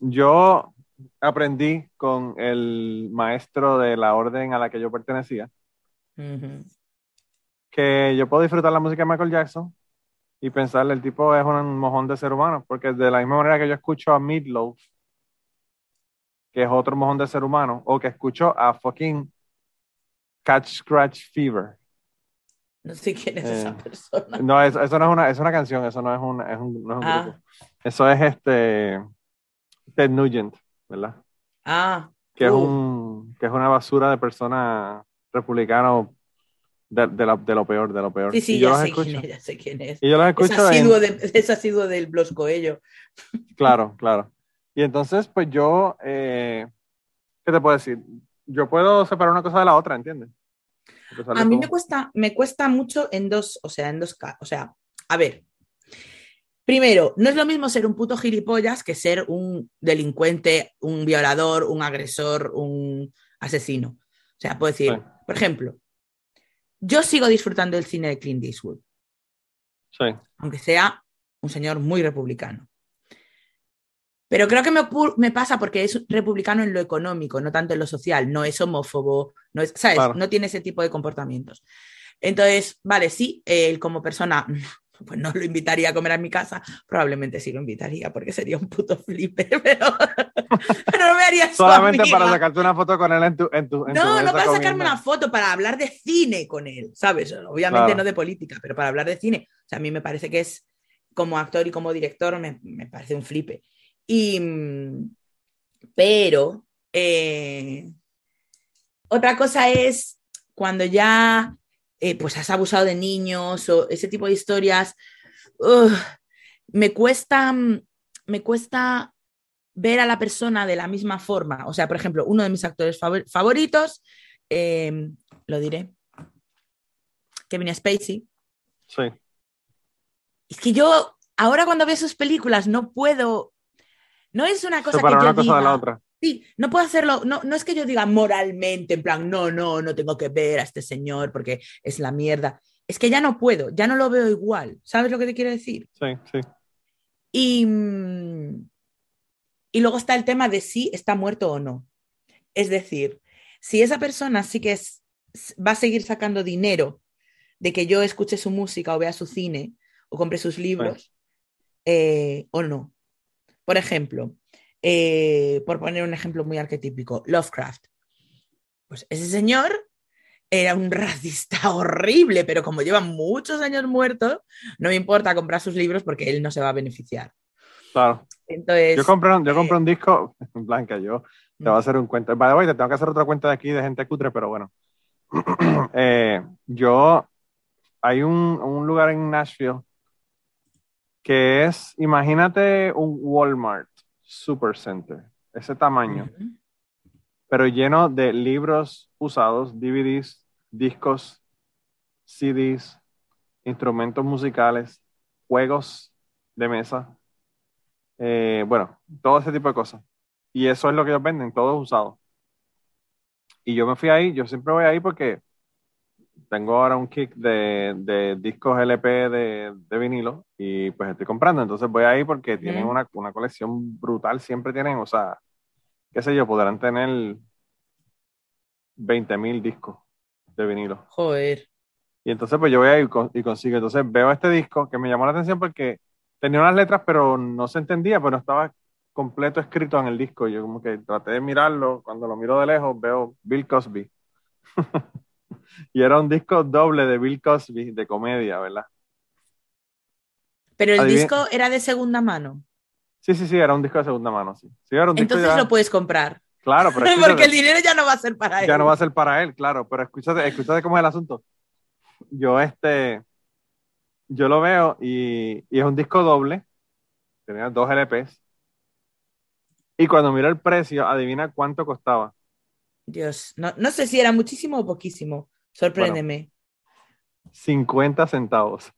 Yo aprendí con el maestro de la orden a la que yo pertenecía, que yo puedo disfrutar la música de Michael Jackson y pensar el tipo es un mojón de ser humano, porque de la misma manera que yo escucho a Meatloaf, que es otro mojón de ser humano, o que escucho a fucking Catch Scratch Fever. No sé quién es esa eh, persona. No, eso, no es una, es una canción, eso no es un, es un, no es un ah. grupo. Eso es este Ted Nugent. ¿Verdad? Ah. Que, es, uh. un, que es una basura de persona republicano de, de, lo peor, de lo peor. Sí, sí, ya sé, quién es, ya sé quién es. Y yo los escucho. Es asiduo, del Blos Coelho. Claro, claro. Y entonces, pues yo, eh, ¿qué te puedo decir? Yo puedo separar una cosa de la otra, ¿entiendes? A mí me cuesta, me cuesta mucho en dos, o sea, en dos, o sea, a ver, Primero, no es lo mismo ser un puto gilipollas que ser un delincuente, un violador, un agresor, un asesino. O sea, puedo decir, por ejemplo, yo sigo disfrutando del cine de Clint Eastwood. Sí. Aunque sea un señor muy republicano. Pero creo que me, me, pasa porque es republicano en lo económico, no tanto en lo social, no es homófobo, no es, ¿sabes? No tiene ese tipo de comportamientos. Entonces, vale, sí, él como persona pues no lo invitaría a comer a mi casa, probablemente sí lo invitaría porque sería un puto flipper, pero, no me haría Solamente para sacarte una foto con él en tu... En tu no, no para sacarme una foto, para hablar de cine con él, ¿sabes? Obviamente no de política, pero para hablar de cine. O sea, a mí me parece que es, como actor y como director, me, me parece un flipe. Y, pero, eh, otra cosa es cuando ya eh, pues has abusado de niños o ese tipo de historias, me cuesta, mm, me cuesta ver a la persona de la misma forma. O sea, por ejemplo, uno de mis actores favoritos, em, lo diré, Kevin Spacey. Sí. Es que yo ahora cuando veo sus películas no puedo, no es una cosa que yo una cosa de la otra. Sí, no puedo hacerlo, no, no es que yo diga moralmente, en plan, no, no, no tengo que ver a este señor porque es la mierda. Es que ya no puedo, ya no lo veo igual. ¿Sabes lo que te quiero decir? Sí, sí. Y, y luego está el tema de si está muerto o no. Es decir, si esa persona sí que es, va a seguir sacando dinero de que yo escuche su música o vea su cine o compre sus libros, eh, o no. Por ejemplo, eh, por poner un ejemplo muy arquetípico, Lovecraft. Pues ese señor era un racista horrible, pero como lleva muchos años muerto, no me importa comprar sus libros porque él no se va a beneficiar. Claro. Entonces, yo compré, yo compré un disco, Blanca, yo te voy a hacer un cuento. By the way, te tengo que hacer otra cuenta de aquí de gente cutre, pero bueno. Eh, yo, hay un, un lugar en Nashville que es, imagínate un Walmart Super Center, ese tamaño, pero lleno de libros usados, DVDs, discos, CDs, instrumentos musicales, juegos de mesa, eh, bueno, todo ese tipo de cosas. Y eso es lo que ellos venden, todos usados. Y yo me fui ahí, yo siempre voy ahí porque tengo ahora un kick de, discos LP de, vinilo y pues estoy comprando. Entonces voy ahí porque tienen una, colección brutal, siempre tienen, o sea, qué sé yo, podrán tener 20 mil discos de vinilo. Joder. Y entonces pues yo voy ahí y consigo. Entonces veo este disco que me llamó la atención porque tenía unas letras pero no se entendía, pero no estaba completo escrito en el disco. Yo como que traté de mirarlo, cuando lo miro de lejos veo Bill Cosby. y era un disco doble de Bill Cosby de comedia, ¿verdad? Pero el disco era de segunda mano. Sí, sí, sí, era un disco de segunda mano, sí. Entonces lo puedes comprar. Claro, pero porque el dinero ya no va a ser para él. Ya no va a ser para él, claro, pero escúchate, escúchate cómo es el asunto. Yo este, yo lo veo y, y es un disco doble, tenía dos LPs, y cuando miro el precio, adivina cuánto costaba. Dios, no, no sé si era muchísimo o poquísimo. Sorpréndeme. 50 centavos.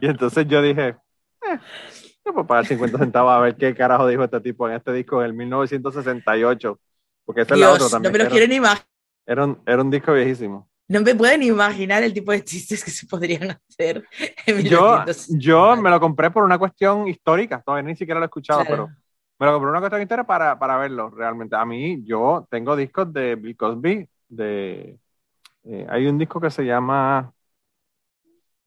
y entonces yo dije, eh, yo puedo pagar 50 centavos a ver qué carajo dijo este tipo en este disco del 1968. Porque ese es el otro también. No me lo quieren imaginar. Era un, era un disco viejísimo. No me pueden imaginar el tipo de chistes que se podrían hacer. En yo, yo me lo compré por una cuestión histórica, todavía ni siquiera lo he escuchado, pero me lo compré una cuestión entera para, para verlo realmente. A mí, yo tengo discos de Bill Cosby, de, eh, hay un disco que se llama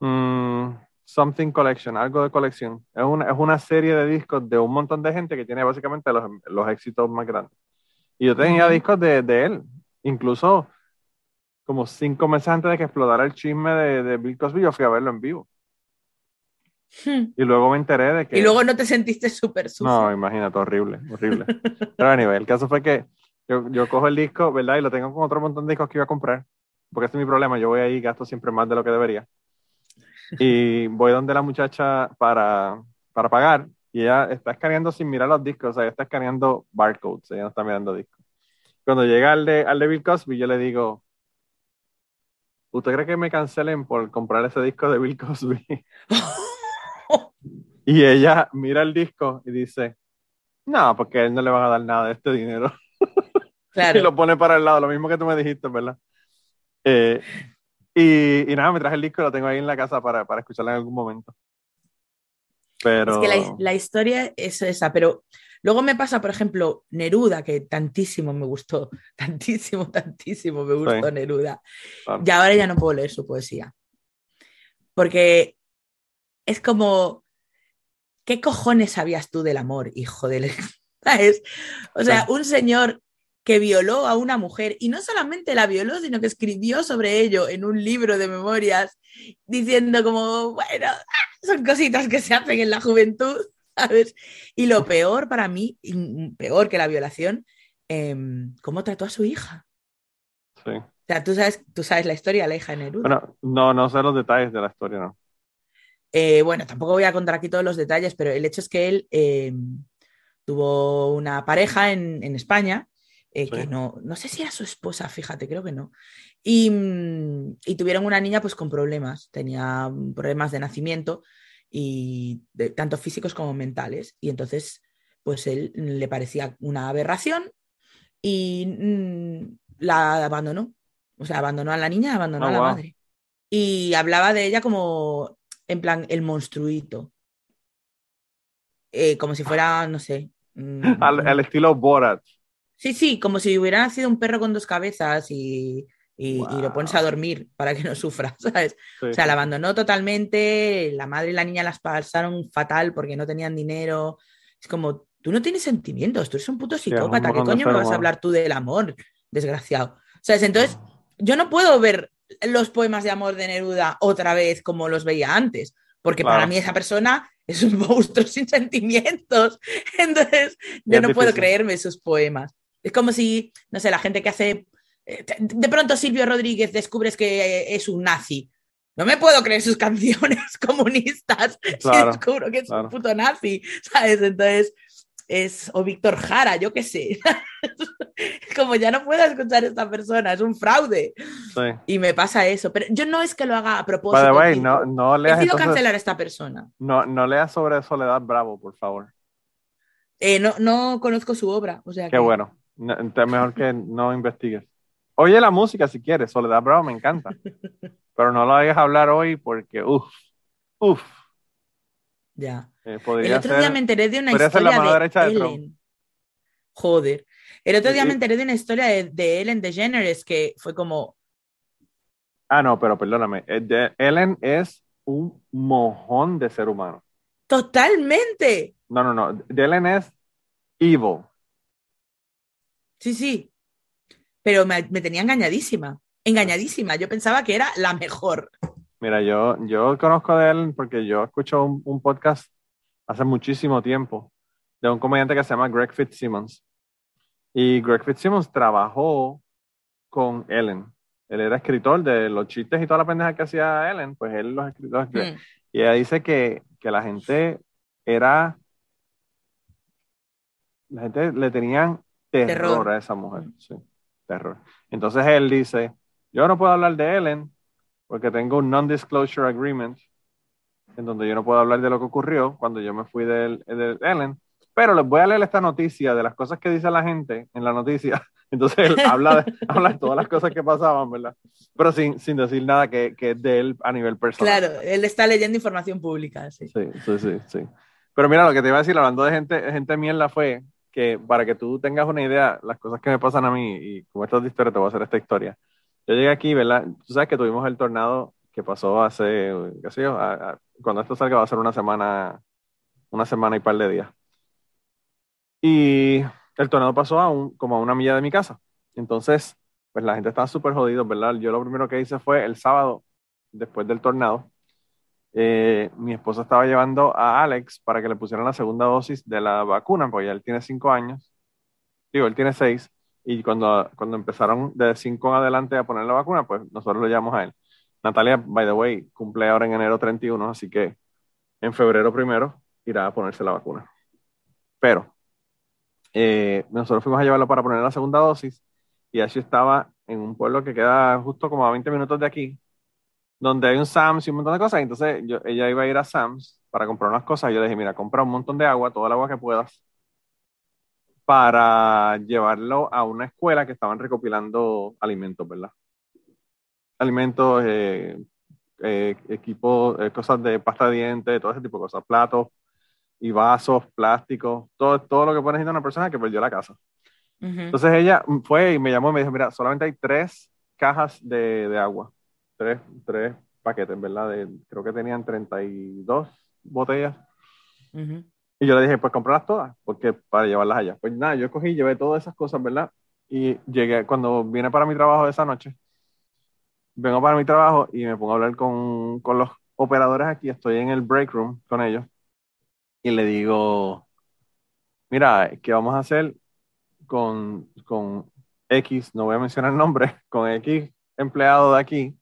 mm, Something Collection, algo de colección. Es una, es una serie de discos de un montón de gente que tiene básicamente los, los éxitos más grandes. Y yo tenía discos de, de, él, incluso como cinco meses antes de que explotara el chisme de, de Bill Cosby, yo fui a verlo en vivo. Hmm. Y luego me enteré de que... Y luego no te sentiste súper sucio. No, imagínate, horrible, horrible. Pero a nivel, el caso fue que yo, yo, cojo el disco, ¿verdad? Y lo tengo con otro montón de discos que iba a comprar. Porque este es mi problema, yo voy ahí y gasto siempre más de lo que debería. Y voy donde la muchacha para, para pagar y ella está escaneando sin mirar los discos, o sea, ella está escaneando barcodes, ella no está mirando discos. Cuando llega al de, al de Bill Cosby, yo le digo, ¿usted cree que me cancelen por comprar ese disco de Bill Cosby? Y ella mira el disco y dice, no, porque a él no le van a dar nada de este dinero. y lo pone para el lado, lo mismo que tú me dijiste, ¿verdad? Eh, y, nada, me traje el disco y lo tengo ahí en la casa para, para escucharlo en algún momento. Pero... Es que la, historia es esa, pero luego me pasa, por ejemplo, Neruda, que tantísimo me gustó, tantísimo, tantísimo me gustó Neruda. Y ahora ya no puedo leer su poesía. Porque es como, ¿qué cojones sabías tú del amor, hijo de... ¿Sabes? O sea, un señor que violó a una mujer y no solamente la violó, sino que escribió sobre ello en un libro de memorias diciendo como, bueno, son cositas que se hacen en la juventud, ¿sabes? Y lo peor para mí, peor que la violación, em, cómo trató a su hija. Sí. O sea, tú sabes, tú sabes la historia de la hija de Neruda. Bueno, no, no sé los detalles de la historia, ¿no? Eh, bueno, tampoco voy a contar aquí todos los detalles, pero el hecho es que él em, tuvo una pareja en, en España eh, que no, no sé si era su esposa, fíjate, creo que no. Y, mm, y, tuvieron una niña pues con problemas, tenía problemas de nacimiento y tanto físicos como mentales. Y entonces, pues él le parecía una aberración y mm, la abandonó. O sea, abandonó a la niña, abandonó Oh, a la wow. madre. Y hablaba de ella como, en plan, el monstruito. Eh, como si fuera, no sé. mm, Al, al estilo Borat. Sí, sí, como si hubiera nacido un perro con dos cabezas y, y- y lo pones a dormir para que no sufra, ¿sabes? Sí, O sea, la abandonó totalmente, la madre y la niña las pasaron fatal porque no tenían dinero. Es como, tú no tienes sentimientos, tú eres un puto psicópata, ¿qué coño me vas a hablar tú del amor, desgraciado? ¿Sabes? Entonces, yo no puedo ver los poemas de amor de Neruda otra vez como los veía antes, porque para mí esa persona es un monstruo sin sentimientos. Entonces, yo no puedo creerme sus poemas. Es como si, no sé, la gente que hace. eh, De pronto Silvio Rodríguez descubres que eh, es un nazi. No me puedo creer sus canciones comunistas Claro, si descubro que es claro. un puto nazi, ¿sabes? Entonces, es. O Víctor Jara, yo qué sé. como ya no puedo escuchar a esta persona, es un fraude. Sí. Y me pasa eso. Pero yo no es que lo haga a By propósito. the way, digo, no, no leas Decido entonces- cancelar a esta persona. no, no leas sobre Soledad Bravo, por favor. Eh, no, no conozco su obra. O sea Qué que- bueno. No, mejor que no investigues. Oye la música si quieres, Soledad Bravo me encanta. Pero no lo hagas hablar hoy porque, uff, uff, Ya. Eh, El otro ser. día me enteré de una la historia mano de derecha de Trump. Ellen. Joder. El otro día me enteré de una historia de, de Ellen DeGeneres que fue como, Ah, no, pero perdóname. eh, Ellen es un mojón de ser humano. totalmente. No, no, no. De Ellen es evil. Sí, sí. Pero me, me tenía engañadísima. Engañadísima. Yo pensaba que era la mejor. Mira, yo, yo conozco de Ellen porque yo escucho un, un podcast hace muchísimo tiempo de un comediante que se llama Greg Fitzsimmons. Y Greg Fitzsimmons trabajó con Ellen. Él era escritor de los chistes y toda la pendeja que hacía Ellen, pues él los escribió. Mm. Y ella dice que, que la gente era. La gente le tenían terror, Terror. a esa mujer. Sí, terror. Entonces él dice: Yo no puedo hablar de Ellen porque tengo un non-disclosure agreement en donde yo no puedo hablar de lo que ocurrió cuando yo me fui de, de Ellen. Pero les voy a leer esta noticia de las cosas que dice la gente en la noticia. Entonces él habla de, habla de todas las cosas que pasaban, ¿verdad? Pero sin, sin decir nada que, que es de él a nivel personal. Claro, él está leyendo información pública. Sí. Sí, sí, sí, sí. Pero mira, lo que te iba a decir, hablando de gente, gente mierda, fue que para que tú tengas una idea, las cosas que me pasan a mí, y como esto es de historia, te voy a hacer esta historia. Yo llegué aquí, ¿verdad? Tú sabes que tuvimos el tornado que pasó hace, qué sé yo, a- cuando esto salga va a ser una semana, una semana y par de días. Y el tornado pasó a un, como a una milla de mi casa. Entonces, pues la gente estaba súper jodidos, ¿verdad? Yo lo primero que hice fue el sábado, después del tornado, eh, mi esposa estaba llevando a Alex para que le pusieran la segunda dosis de la vacuna, porque ya él tiene cinco años. Digo, él tiene seis. Y cuando, cuando empezaron de cinco en adelante a poner la vacuna, pues nosotros lo llamamos a él. Natalia, by the way, cumple ahora en enero 31, así que en febrero primero irá a ponerse la vacuna. Pero eh, nosotros fuimos a llevarlo para poner la segunda dosis y Ashley estaba en un pueblo que queda justo como a 20 minutos de aquí, donde hay un Sam's y un montón de cosas. Entonces yo, ella iba a ir a Sam's para comprar unas cosas y yo le dije, mira, compra un montón de agua, toda el agua que puedas, para llevarlo a una escuela que estaban recopilando alimentos, ¿verdad? Alimentos, eh, eh, equipos, eh, cosas de pasta de dientes, todo ese tipo de cosas, platos, y vasos, plásticos, todo, todo lo que puede necesitar una persona que perdió la casa. Entonces ella fue y me llamó y me dijo, mira, solamente hay tres cajas de, de agua, tres, tres paquetes, ¿verdad? De, creo que tenían 32 botellas. Y yo le dije, pues comprarlas todas, porque para llevarlas allá. Pues nada, yo cogí, llevé todas esas cosas, ¿verdad? Y llegué, cuando vine para mi trabajo esa noche, vengo para mi trabajo y me pongo a hablar con, con los operadores aquí, estoy en el break room con ellos y le digo, mira, ¿qué vamos a hacer con, con X, no voy a mencionar el nombre, con X empleado de aquí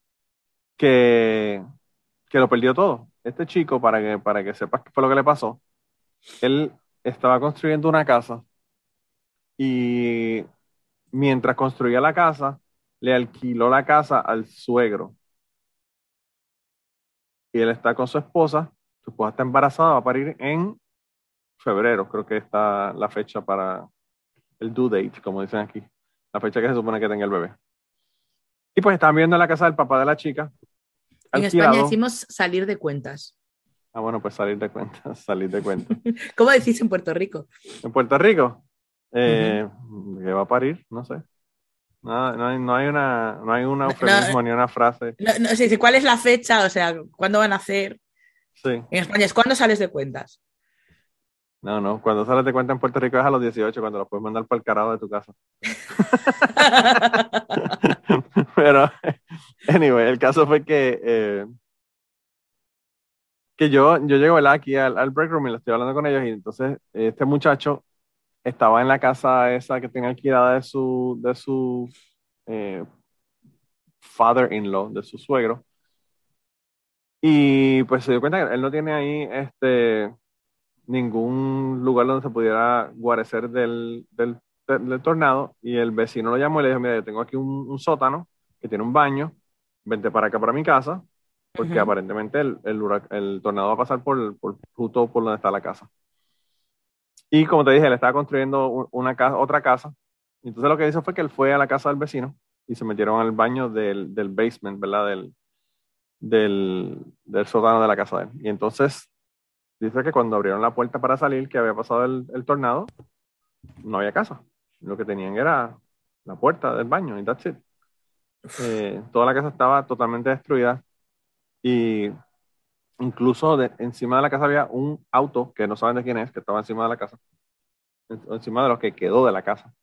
que, que lo perdió todo? Este chico, para que, para que sepas qué fue lo que le pasó, él estaba construyendo una casa y mientras construía la casa, le alquiló la casa al suegro. Y él está con su esposa su esposa está embarazada, va a parir en febrero, creo que está la fecha para el due date, como dicen aquí, la fecha que se supone que tenga el bebé. Y pues están viendo la casa del papá de la chica. En España decimos salir de cuentas. Ah, bueno, pues salir de cuentas, salir de cuentas. ¿Cómo decís en Puerto Rico? En Puerto Rico, eh, ¿qué va a parir? No sé. No, no, hay, no hay una, no hay un eufemismo ni una frase. No, no, sí, ¿Cuál es la fecha? O sea, ¿cuándo van a hacer? En España es cuando sales de cuentas. No, no, cuando sales de cuenta en Puerto Rico es a los 18, cuando lo puedes mandar para el carajo de tu casa. Pero, anyway, el caso fue que, eh, que yo, yo llego aquí al, break room y lo estoy hablando con ellos y entonces este muchacho estaba en la casa esa que tenía alquilada de su, de su eh, father-in-law, de su suegro. Y pues se dio cuenta que él no tiene ahí este, ningún lugar donde se pudiera guarecer del, del, tornado. Y el vecino lo llamó y le dijo, mira, yo tengo aquí un, sótano que tiene un baño, vente para acá, para mi casa, porque aparentemente el, el, tornado va a pasar por, por, justo por donde está la casa. Y como te dije, él estaba construyendo una casa, otra casa. Entonces lo que hizo fue que él fue a la casa del vecino y se metieron al baño del, del basement, ¿verdad? Del, del, del sótano de la casa de él. Y entonces dice que cuando abrieron la puerta para salir, que había pasado el, el tornado, no había casa. Lo que tenían era la puerta del baño y that's it. Eh, toda la casa estaba totalmente destruida y incluso de, encima de la casa había un auto que no saben de quién es, que estaba encima de la casa, encima de lo que quedó de la casa.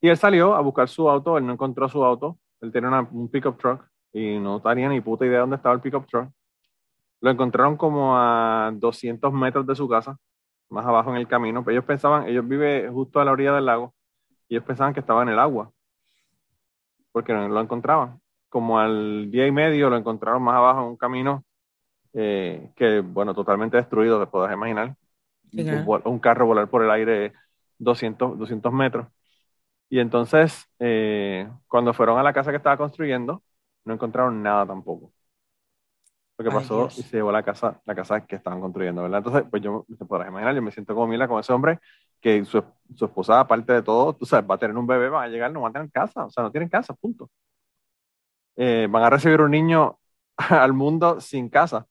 Y él salió a buscar su auto, él no encontró su auto, él tenía una, un pickup truck y no tenía ni puta idea de dónde estaba el pickup truck. Lo encontraron como a 200 metros de su casa, más abajo en el camino. Pero ellos pensaban, ellos viven justo a la orilla del lago, y ellos pensaban que estaba en el agua, porque no lo encontraban. Como al día y medio lo encontraron más abajo en un camino eh, que, bueno, totalmente destruido, te puedes imaginar. Un, carro volar por el aire 200, 200 metros. Y entonces, eh, cuando fueron a la casa que estaba construyendo, no encontraron nada tampoco. Lo que pasó y se llevó la casa, la casa que estaban construyendo, ¿verdad? Entonces, pues yo, te podrás imaginar, yo me siento como Mila con ese hombre que su, su, esposa, aparte de todo, tú sabes, va a tener un bebé, va a llegar, no va a tener casa, o sea, no tienen casa, punto. Eh, van a recibir un niño al mundo sin casa.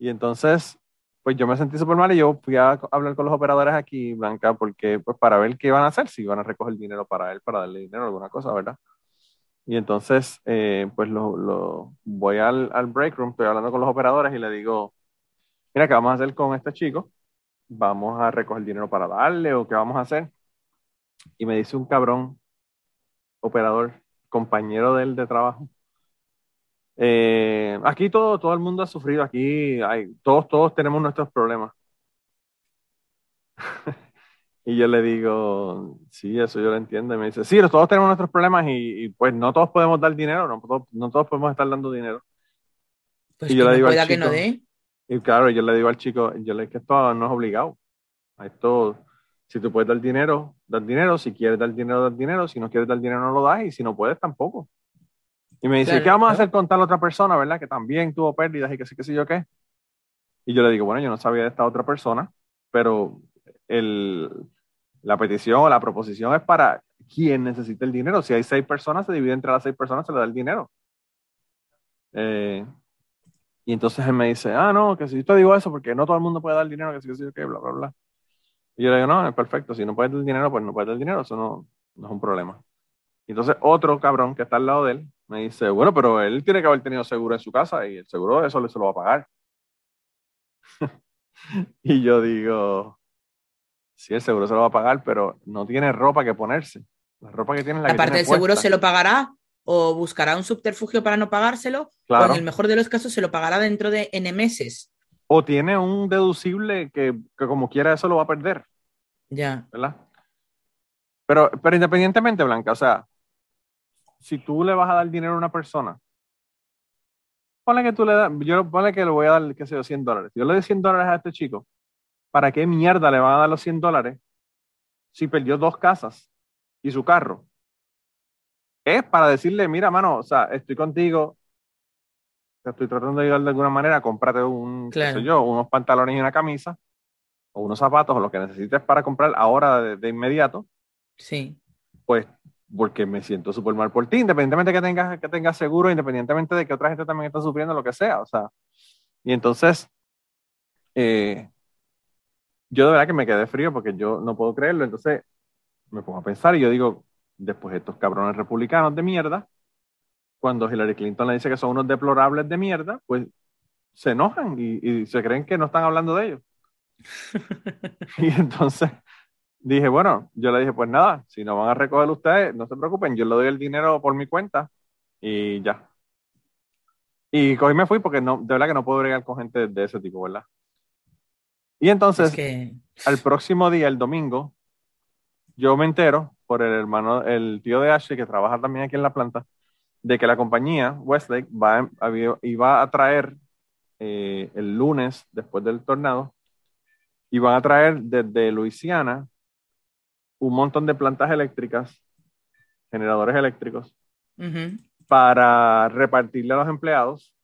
Y entonces, pues yo me sentí súper mal y yo fui a hablar con los operadores aquí, Blanca, porque, pues para ver qué iban a hacer, si iban a recoger dinero para él, para darle dinero, alguna cosa, ¿verdad? Y entonces, eh, pues lo, lo, voy al, al break room, estoy hablando con los operadores y le digo, mira, ¿qué vamos a hacer con este chico? ¿Vamos a recoger dinero para darle o qué vamos a hacer? Y me dice un cabrón, operador, compañero de él de trabajo. Eh, aquí todo, todo el mundo ha sufrido, aquí hay, todos, todos tenemos nuestros problemas. Y yo le digo, sí, eso yo lo entiendo. Y me dice, sí, todos tenemos nuestros problemas y, pues no todos podemos dar dinero, no, no todos podemos estar dando dinero. Pues y yo le digo al chico, que no dé. Y claro, yo le digo al chico, yo le digo que esto no es obligado. Esto, si tú puedes dar dinero, dar dinero. Si quieres dar dinero, dar dinero. Si no quieres dar dinero, no lo das. Y si no puedes, tampoco. Y me dice, ¿qué vamos a hacer con tal otra persona, verdad? Que también tuvo pérdidas y que sí, que sí, yo qué. Y yo le digo, bueno, yo no sabía de esta otra persona, pero el, la petición o la proposición es para quien necesita el dinero. Si hay seis personas, se divide entre las seis personas, se le da el dinero. Eh, Y entonces él me dice, ah, no, que si yo te digo eso, porque no todo el mundo puede dar dinero, que si, que si, que bla, bla, bla. Y yo le digo, no, es perfecto, si no puedes dar dinero, pues no puedes dar dinero, eso no, no es un problema. Y entonces otro cabrón que está al lado de él me dice, bueno, pero él tiene que haber tenido seguro en su casa y el seguro de eso se lo va a pagar. y yo digo, sí, el seguro se lo va a pagar, pero no tiene ropa que ponerse. La ropa que tiene la Aparte, el seguro se lo pagará o buscará un subterfugio para no pagárselo, o en el mejor de los casos se lo pagará dentro de N meses. O tiene un deducible que, que como quiera eso lo va a perder. Ya. ¿Verdad? Pero, pero independientemente, Blanca, o sea, si tú le vas a dar dinero a una persona, ponle que tú le das, yo ponle que le voy a dar, qué sé yo, 100 dólares. Yo le doy 100 dólares a este chico, ¿para qué mierda le van a dar los 100 dólares si perdió dos casas y su carro? Es para decirle, mira, mano, o sea, estoy contigo, te estoy tratando de ayudar de alguna manera, cómprate un, qué sé yo, unos pantalones y una camisa, o unos zapatos, o lo que necesites para comprar ahora de, de inmediato. Sí. Pues porque me siento súper mal por ti, independientemente de que tengas, que tengas seguro, independientemente de que otra gente también está sufriendo lo que sea, o sea. Y entonces, eh, yo de verdad que me quedé frío porque yo no puedo creerlo, entonces me pongo a pensar y yo digo, después estos cabrones republicanos de mierda, cuando Hillary Clinton le dice que son unos deplorables de mierda, pues se enojan y, y se creen que no están hablando de ellos. y entonces dije, bueno, yo le dije, pues nada, si no van a recoger ustedes, no se preocupen, yo le doy el dinero por mi cuenta y ya. Y cogí me fui porque no, de verdad que no puedo bregar con gente de ese tipo, ¿verdad? Y entonces, que... al próximo día, el domingo, yo me entero por el hermano, el tío de Ashley, que trabaja también aquí en la planta, de que la compañía Westlake va, iba a traer eh, el lunes, después del tornado, iban a traer desde Luisiana un montón de plantas eléctricas, generadores eléctricos, para repartirle a los empleados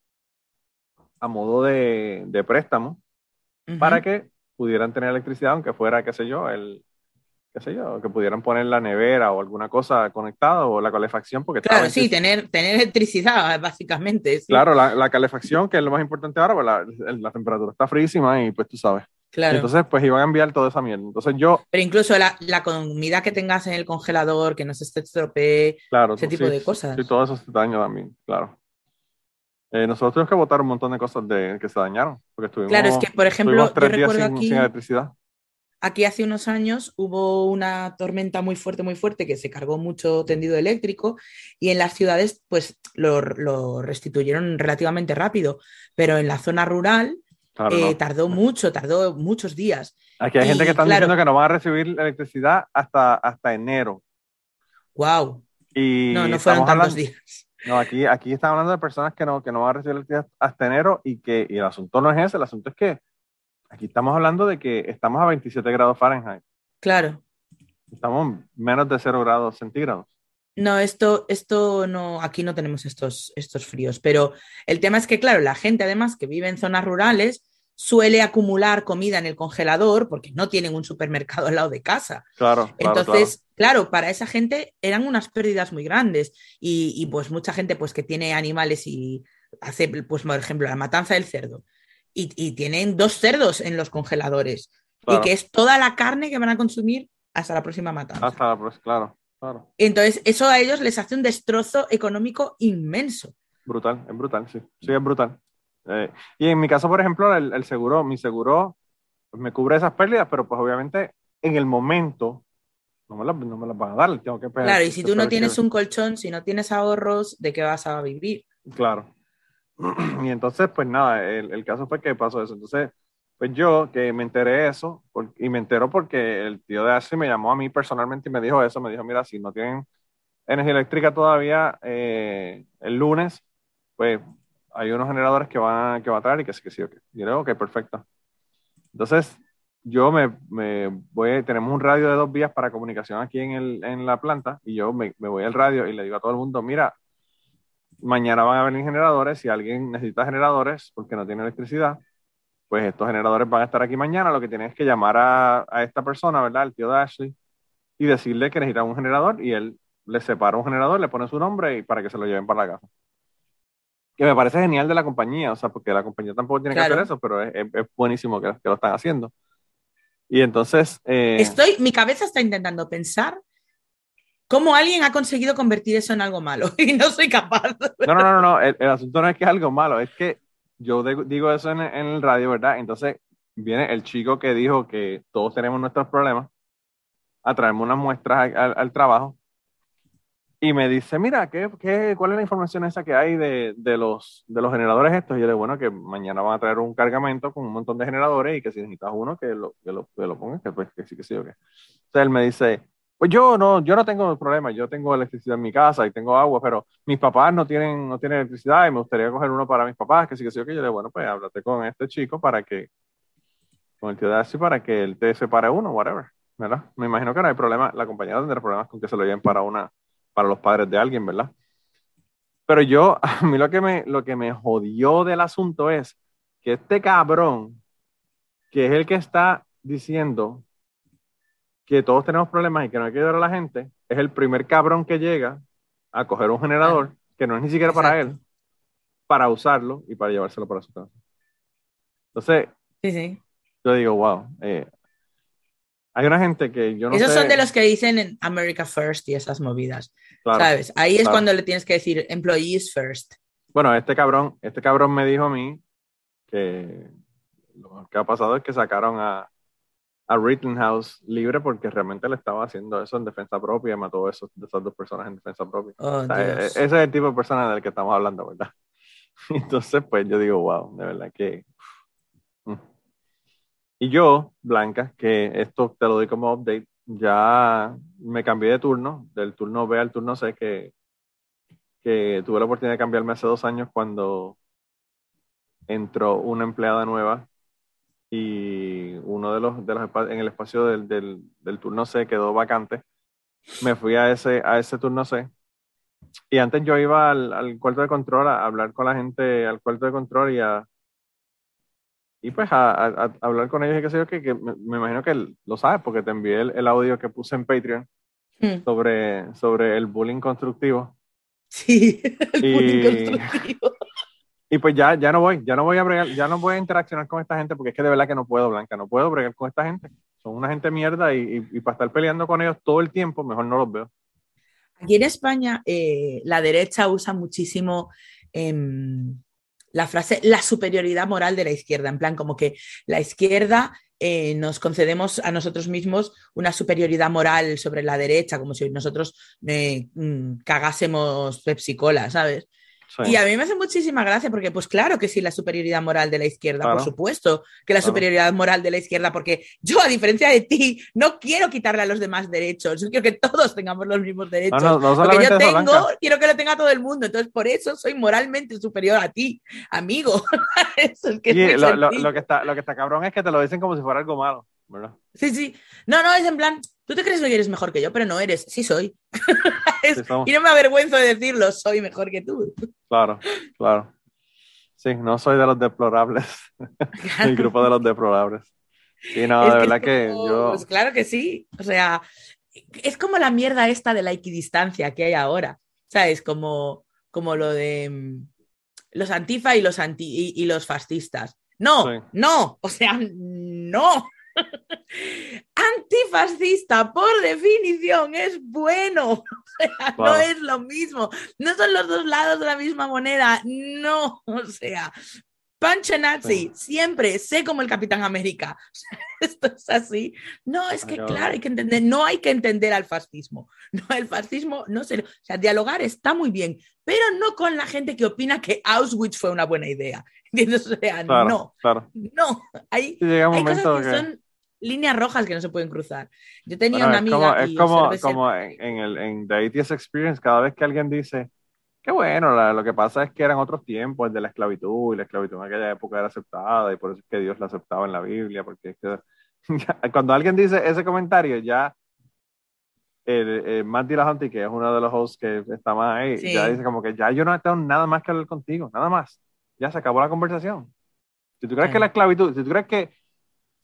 a modo de, préstamo para que pudieran tener electricidad, aunque fuera, qué sé yo, el, qué sé yo, que pudieran poner la nevera o alguna cosa conectada o la calefacción. Porque claro, sí, tener, tener electricidad, básicamente. Claro, la, calefacción, que es lo más importante ahora, pues la, la temperatura está frísima y pues tú sabes. Entonces, pues iban a enviar toda esa mierda. Entonces yo... Pero incluso la, comida que tengas en el congelador, que no se estropee, claro, ese tipo de cosas. Sí, todo eso se daña también, claro. Eh, nosotros tuvimos que votar un montón de cosas de, que se dañaron. Porque estuvimos, claro, es que, por ejemplo, tres yo días recuerdo sin, aquí, sin electricidad. aquí hace unos años hubo una tormenta muy fuerte, muy fuerte, que se cargó mucho tendido eléctrico y en las ciudades, pues lo, lo restituyeron relativamente rápido, pero en la zona rural eh, tardó mucho, tardó muchos días. Aquí hay gente que está diciendo que no van a recibir electricidad hasta, hasta enero. Wow. Y no, no fueron tantos días. No, aquí, aquí están hablando de personas que no, que no van a recibir electricidad hasta enero y que y el asunto no es ese, el asunto es que aquí estamos hablando de que estamos a 27 grados Fahrenheit. Claro. Estamos menos de 0 grados centígrados. No, esto, esto no, aquí no tenemos estos, estos fríos, pero el tema es que, claro, la gente además que vive en zonas rurales suele acumular comida en el congelador porque no tienen un supermercado al lado de casa. Claro. Entonces, claro, para esa gente eran unas pérdidas muy grandes y, pues mucha gente pues que tiene animales y hace, pues por ejemplo, la matanza del cerdo y, tienen dos cerdos en los congeladores y que es toda la carne que van a consumir hasta la próxima matanza. Hasta la próxima, claro. Entonces, eso a ellos les hace un destrozo económico inmenso. Brutal, es brutal, sí. Sí, es brutal. Eh, y en mi caso, por ejemplo, el, seguro, mi seguro pues, me cubre esas pérdidas, pero pues obviamente en el momento no me las, no me las van a dar, tengo que Claro, y si tú no tienes un colchón, si no tienes ahorros, ¿de qué vas a vivir? Claro. Y entonces, pues nada, el, el caso fue que pasó eso. Entonces, pues yo que me enteré eso, y me entero porque el tío de Ashley me llamó a mí personalmente y me dijo eso, me dijo, mira, si no tienen energía eléctrica todavía eh, el lunes, pues hay unos generadores que van, que van a traer y que sí, que sí, ok. Y yo digo, ok, perfecto. Entonces, yo me, me, voy, tenemos un radio de dos vías para comunicación aquí en, el, en la planta, y yo me, me voy al radio y le digo a todo el mundo, mira, mañana van a venir generadores, si alguien necesita generadores porque no tiene electricidad, pues estos generadores van a estar aquí mañana, lo que tienes es que llamar a, esta persona, ¿verdad? El tío de Ashley, y decirle que necesita un generador y él le separa un generador, le pone su nombre y para que se lo lleven para la casa. que me parece genial de la compañía, o sea, porque la compañía tampoco tiene que hacer eso, pero es, buenísimo que, lo están haciendo. Y entonces... Eh, Estoy, mi cabeza está intentando pensar cómo alguien ha conseguido convertir eso en algo malo y no soy capaz. No, no, no, no, el, asunto no es que es algo malo, es que yo digo eso en, el radio, ¿verdad? Entonces viene el chico que dijo que todos tenemos nuestros problemas a traerme unas muestras al trabajo y me dice, mira, ¿qué, qué, cuál es la información esa que hay de, de, los, de los generadores estos? Y yo le digo, bueno, que mañana van a traer un cargamento con un montón de generadores y que si necesitas uno, que lo, que lo, que lo pongas, que, pues, que sí, que sí, o qué. Entonces él me dice, pues yo no, yo no tengo problema, yo tengo electricidad en mi casa y tengo agua, pero mis papás no tienen, no tienen electricidad y me gustaría coger uno para mis papás, que sí, que sí, o qué. Yo le digo, bueno, pues háblate con este chico para que, con el tío de así, para que él te separe uno, whatever, ¿verdad? Me imagino que no hay problema, la compañía tendrá problemas con que se lo lleven para una para los padres de alguien, ¿verdad? Pero yo, a mí lo que me, lo que me jodió del asunto es que este cabrón, que es el que está diciendo que todos tenemos problemas y que no hay que ayudar a la gente, es el primer cabrón que llega a coger un generador que no es ni siquiera para él, para usarlo y para llevárselo para su casa. Entonces, sí, sí. yo digo, wow, eh, hay una gente que yo no Esos son de los que dicen en America First y esas movidas. ¿Sabes? Ahí es cuando le tienes que decir employees first. Bueno, este cabrón, este cabrón me dijo a mí que lo que ha pasado es que sacaron a, a Rittenhouse libre porque realmente le estaba haciendo eso en defensa propia mató a esos, esas dos personas en defensa propia. Oh, e, ese es el tipo de persona del que estamos hablando, ¿verdad? Entonces, pues yo digo, wow, de verdad que y yo, Blanca, que esto te lo doy como update, ya me cambié de turno, del turno B al turno C, que, que tuve la oportunidad de cambiarme hace dos años cuando entró una empleada nueva y uno de los, de los en el espacio del, del, del, turno C quedó vacante. Me fui a ese, a ese turno C. Y antes yo iba al, al cuarto de control a hablar con la gente al cuarto de control y a, y pues a, hablar con ellos y qué sé yo, que, me, imagino que lo sabes porque te envié el, audio que puse en Patreon hmm. sobre, sobre el bullying constructivo. Sí, el y, bullying constructivo. Y pues ya, ya no voy, ya no voy a bregar, ya no voy a interaccionar con esta gente porque es que de verdad que no puedo, Blanca, no puedo bregar con esta gente. Son una gente mierda y, y, para estar peleando con ellos todo el tiempo, mejor no los veo. Aquí en España, eh, la derecha usa muchísimo la frase la superioridad moral de la izquierda, en plan como que la izquierda eh, nos concedemos a nosotros mismos una superioridad moral sobre la derecha, como si nosotros eh, mm, cagásemos Pepsi Cola, ¿sabes? Y a mí me hace muchísima gracia porque, pues claro que sí, la superioridad moral de la izquierda, por supuesto que la superioridad moral de la izquierda, porque yo, a diferencia de ti, no quiero quitarle a los demás derechos, yo quiero que todos tengamos los mismos derechos. lo que yo tengo, quiero que lo tenga todo el mundo, entonces por eso soy moralmente superior a ti, amigo. eso es que lo, que está, lo que está cabrón es que te lo dicen como si fuera algo malo, ¿verdad? Sí, sí. No, no, es en plan, Tú te crees que eres mejor que yo, pero no eres. Sí soy. y no me avergüenzo de decirlo, soy mejor que tú. Claro, claro. Sí, no soy de los deplorables. El grupo de los deplorables. Sí, no, de verdad que yo. Pues claro que sí. O sea, es como la mierda esta de la equidistancia que hay ahora. ¿Sabes? Como, como lo de mm, los antifa y los, anti, y los fascistas. No, no, o sea, no. Antifascista, por definición, es bueno. O sea, no es lo mismo. No son los dos lados de la misma moneda. No, o sea, Pancho Nazi, siempre sé como el Capitán América. Esto es así. No, es que claro, hay que entender, no hay que entender al fascismo. No, el fascismo no se, o sea, dialogar está muy bien, pero no con la gente que opina que Auschwitz fue una buena idea. ¿Entiendes? O sea, no, no, hay, hay cosas que, son líneas rojas que no se pueden cruzar. Yo tenía una amiga. Es como, es como, en, el, en The ATS Experience, cada vez que alguien dice, qué bueno, lo que pasa es que eran otros tiempos, el de la esclavitud, y la esclavitud en aquella época era aceptada, y por eso es que Dios la aceptaba en la Biblia, porque es que cuando alguien dice ese comentario, ya el, el Matt Dillahunty, que es uno de los hosts que está más ahí, ya dice como que ya yo no tengo nada más que hablar contigo, nada más. Ya se acabó la conversación. Si tú crees que la esclavitud, si tú crees que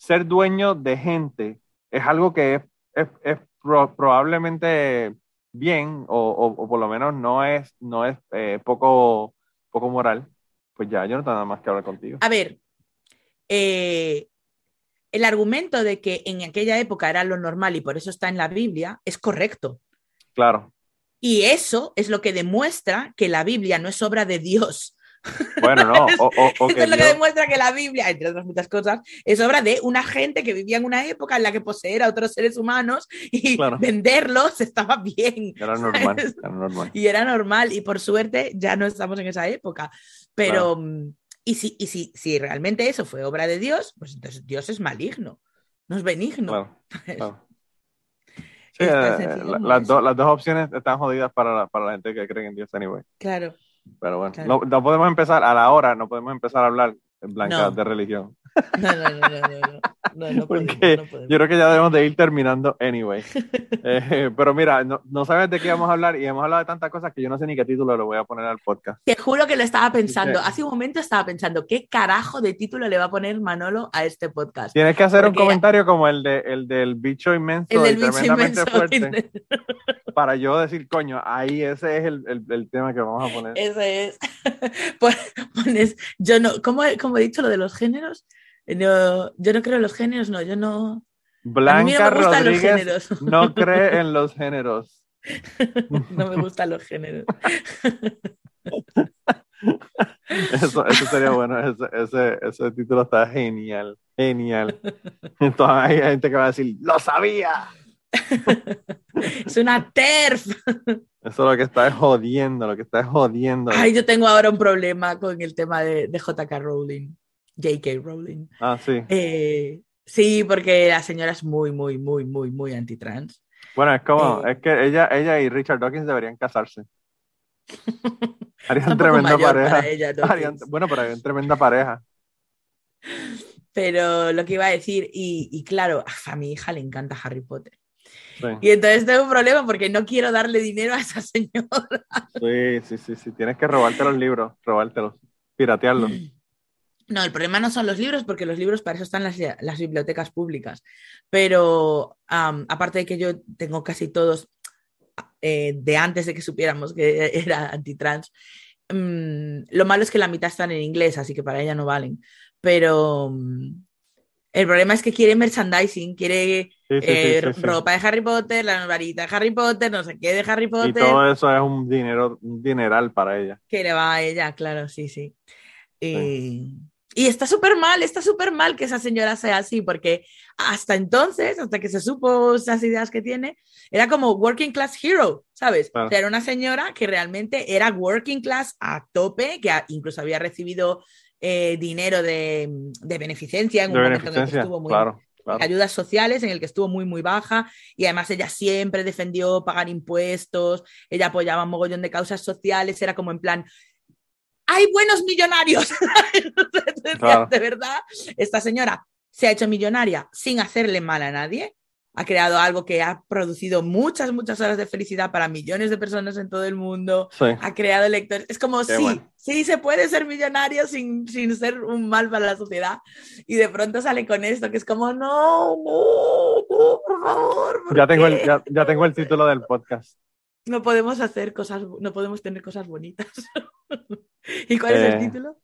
ser dueño de gente es algo que es, es, probablemente bien o, o, por lo menos no es, no es eh, poco poco moral, pues ya yo no tengo nada más que hablar contigo. A ver, eh, el argumento de que en aquella época era lo normal y por eso está en la Biblia es correcto. Claro. Y eso es lo que demuestra que la Biblia no es obra de Dios. Bueno, no. O, o, Eso es lo que demuestra que la Biblia, entre otras muchas cosas, es obra de una gente que vivía en una época en la que poseer a otros seres humanos y venderlos estaba bien. Era normal, era normal, Y era normal. Y por suerte ya no estamos en esa época. Pero, mm, y, si, y si, si realmente eso fue obra de Dios, pues entonces Dios es maligno, no es benigno. Claro, Sí, eh, las, las, dos opciones están jodidas para la, para la gente que cree en Dios anyway. Claro. Pero bueno, no, no, podemos empezar a la hora, no podemos empezar a hablar en blanca de religión. No, no, no, no, no. no, Porque yo creo que ya debemos de ir terminando anyway. Eh, pero mira, no, no, sabes de qué vamos a hablar y hemos hablado de tantas cosas que yo no sé ni qué título le voy a poner al podcast. Te juro que lo estaba pensando. Hace un momento estaba pensando, ¿qué carajo de título le va a poner Manolo a este podcast? Tienes que hacer un comentario como el, de, el del bicho inmenso el del bicho inmenso fuerte. para yo decir, coño, ahí ese es el, el, el, tema que vamos a poner. Ese es. Pones, yo no, ¿cómo, ¿cómo he dicho lo de los géneros? No, yo no creo en los géneros, no, yo no. Blanca no Rodríguez no cree en los géneros. no me gustan los géneros. Eso, eso sería bueno, ese, ese, ese, título está genial, genial. Entonces hay gente que va a decir, ¡lo sabía! es una TERF. Eso lo que está es jodiendo, lo que está es jodiendo. Ay, yo tengo ahora un problema con el tema de, de JK Rowling. J.K. Rowling. Ah, sí. Eh, sí, porque la señora es muy, muy, muy, muy, muy anti-trans. Bueno, es como, eh, es que ella, ella y Richard Dawkins deberían casarse. Harían tremenda pareja. bueno, pero harían tremenda pareja. Pero lo que iba a decir, y, y claro, a mi hija le encanta Harry Potter. Sí. Y entonces tengo un problema porque no quiero darle dinero a esa señora. Sí, sí, sí, sí. Tienes que robarte los libros, robártelos, piratearlos. No, el problema no son los libros, porque los libros para eso están las, las bibliotecas públicas. Pero um, aparte de que yo tengo casi todos eh, de antes de que supiéramos que era antitrans, um, lo malo es que la mitad están en inglés, así que para ella no valen. Pero um, el problema es que quiere merchandising, quiere sí, sí, eh, sí, ropa de Harry Potter, la varita de Harry Potter, no sé qué de Harry Potter. Y todo eso es un dinero, un dineral para ella. Que le va a ella, claro, sí, sí. Y, y está súper mal, está súper mal que esa señora sea así, porque hasta entonces, hasta que se supo esas ideas que tiene, era como working class hero, ¿sabes? Claro. O sea, era una señora que realmente era working class a tope, que incluso había recibido eh, dinero de, de, beneficencia en de un momento en el que estuvo muy... Claro. Claro. ayudas sociales en el que estuvo muy muy baja y además ella siempre defendió pagar impuestos, ella apoyaba un mogollón de causas sociales, era como en plan, hay buenos millonarios. Claro. De verdad, esta señora se ha hecho millonaria sin hacerle mal a nadie. Ha creado algo que ha producido muchas, muchas horas de felicidad para millones de personas en todo el mundo. Sí. Ha creado lectores. Es como, Qué sí, bueno. sí, se puede ser millonario sin, sin ser un mal para la sociedad. Y de pronto sale con esto, que es como, no, no, no por favor. ¿por Ya tengo, el, ya, ya tengo el título del podcast. No podemos hacer cosas, no podemos tener cosas bonitas. ¿Y cuál Eh, es el título?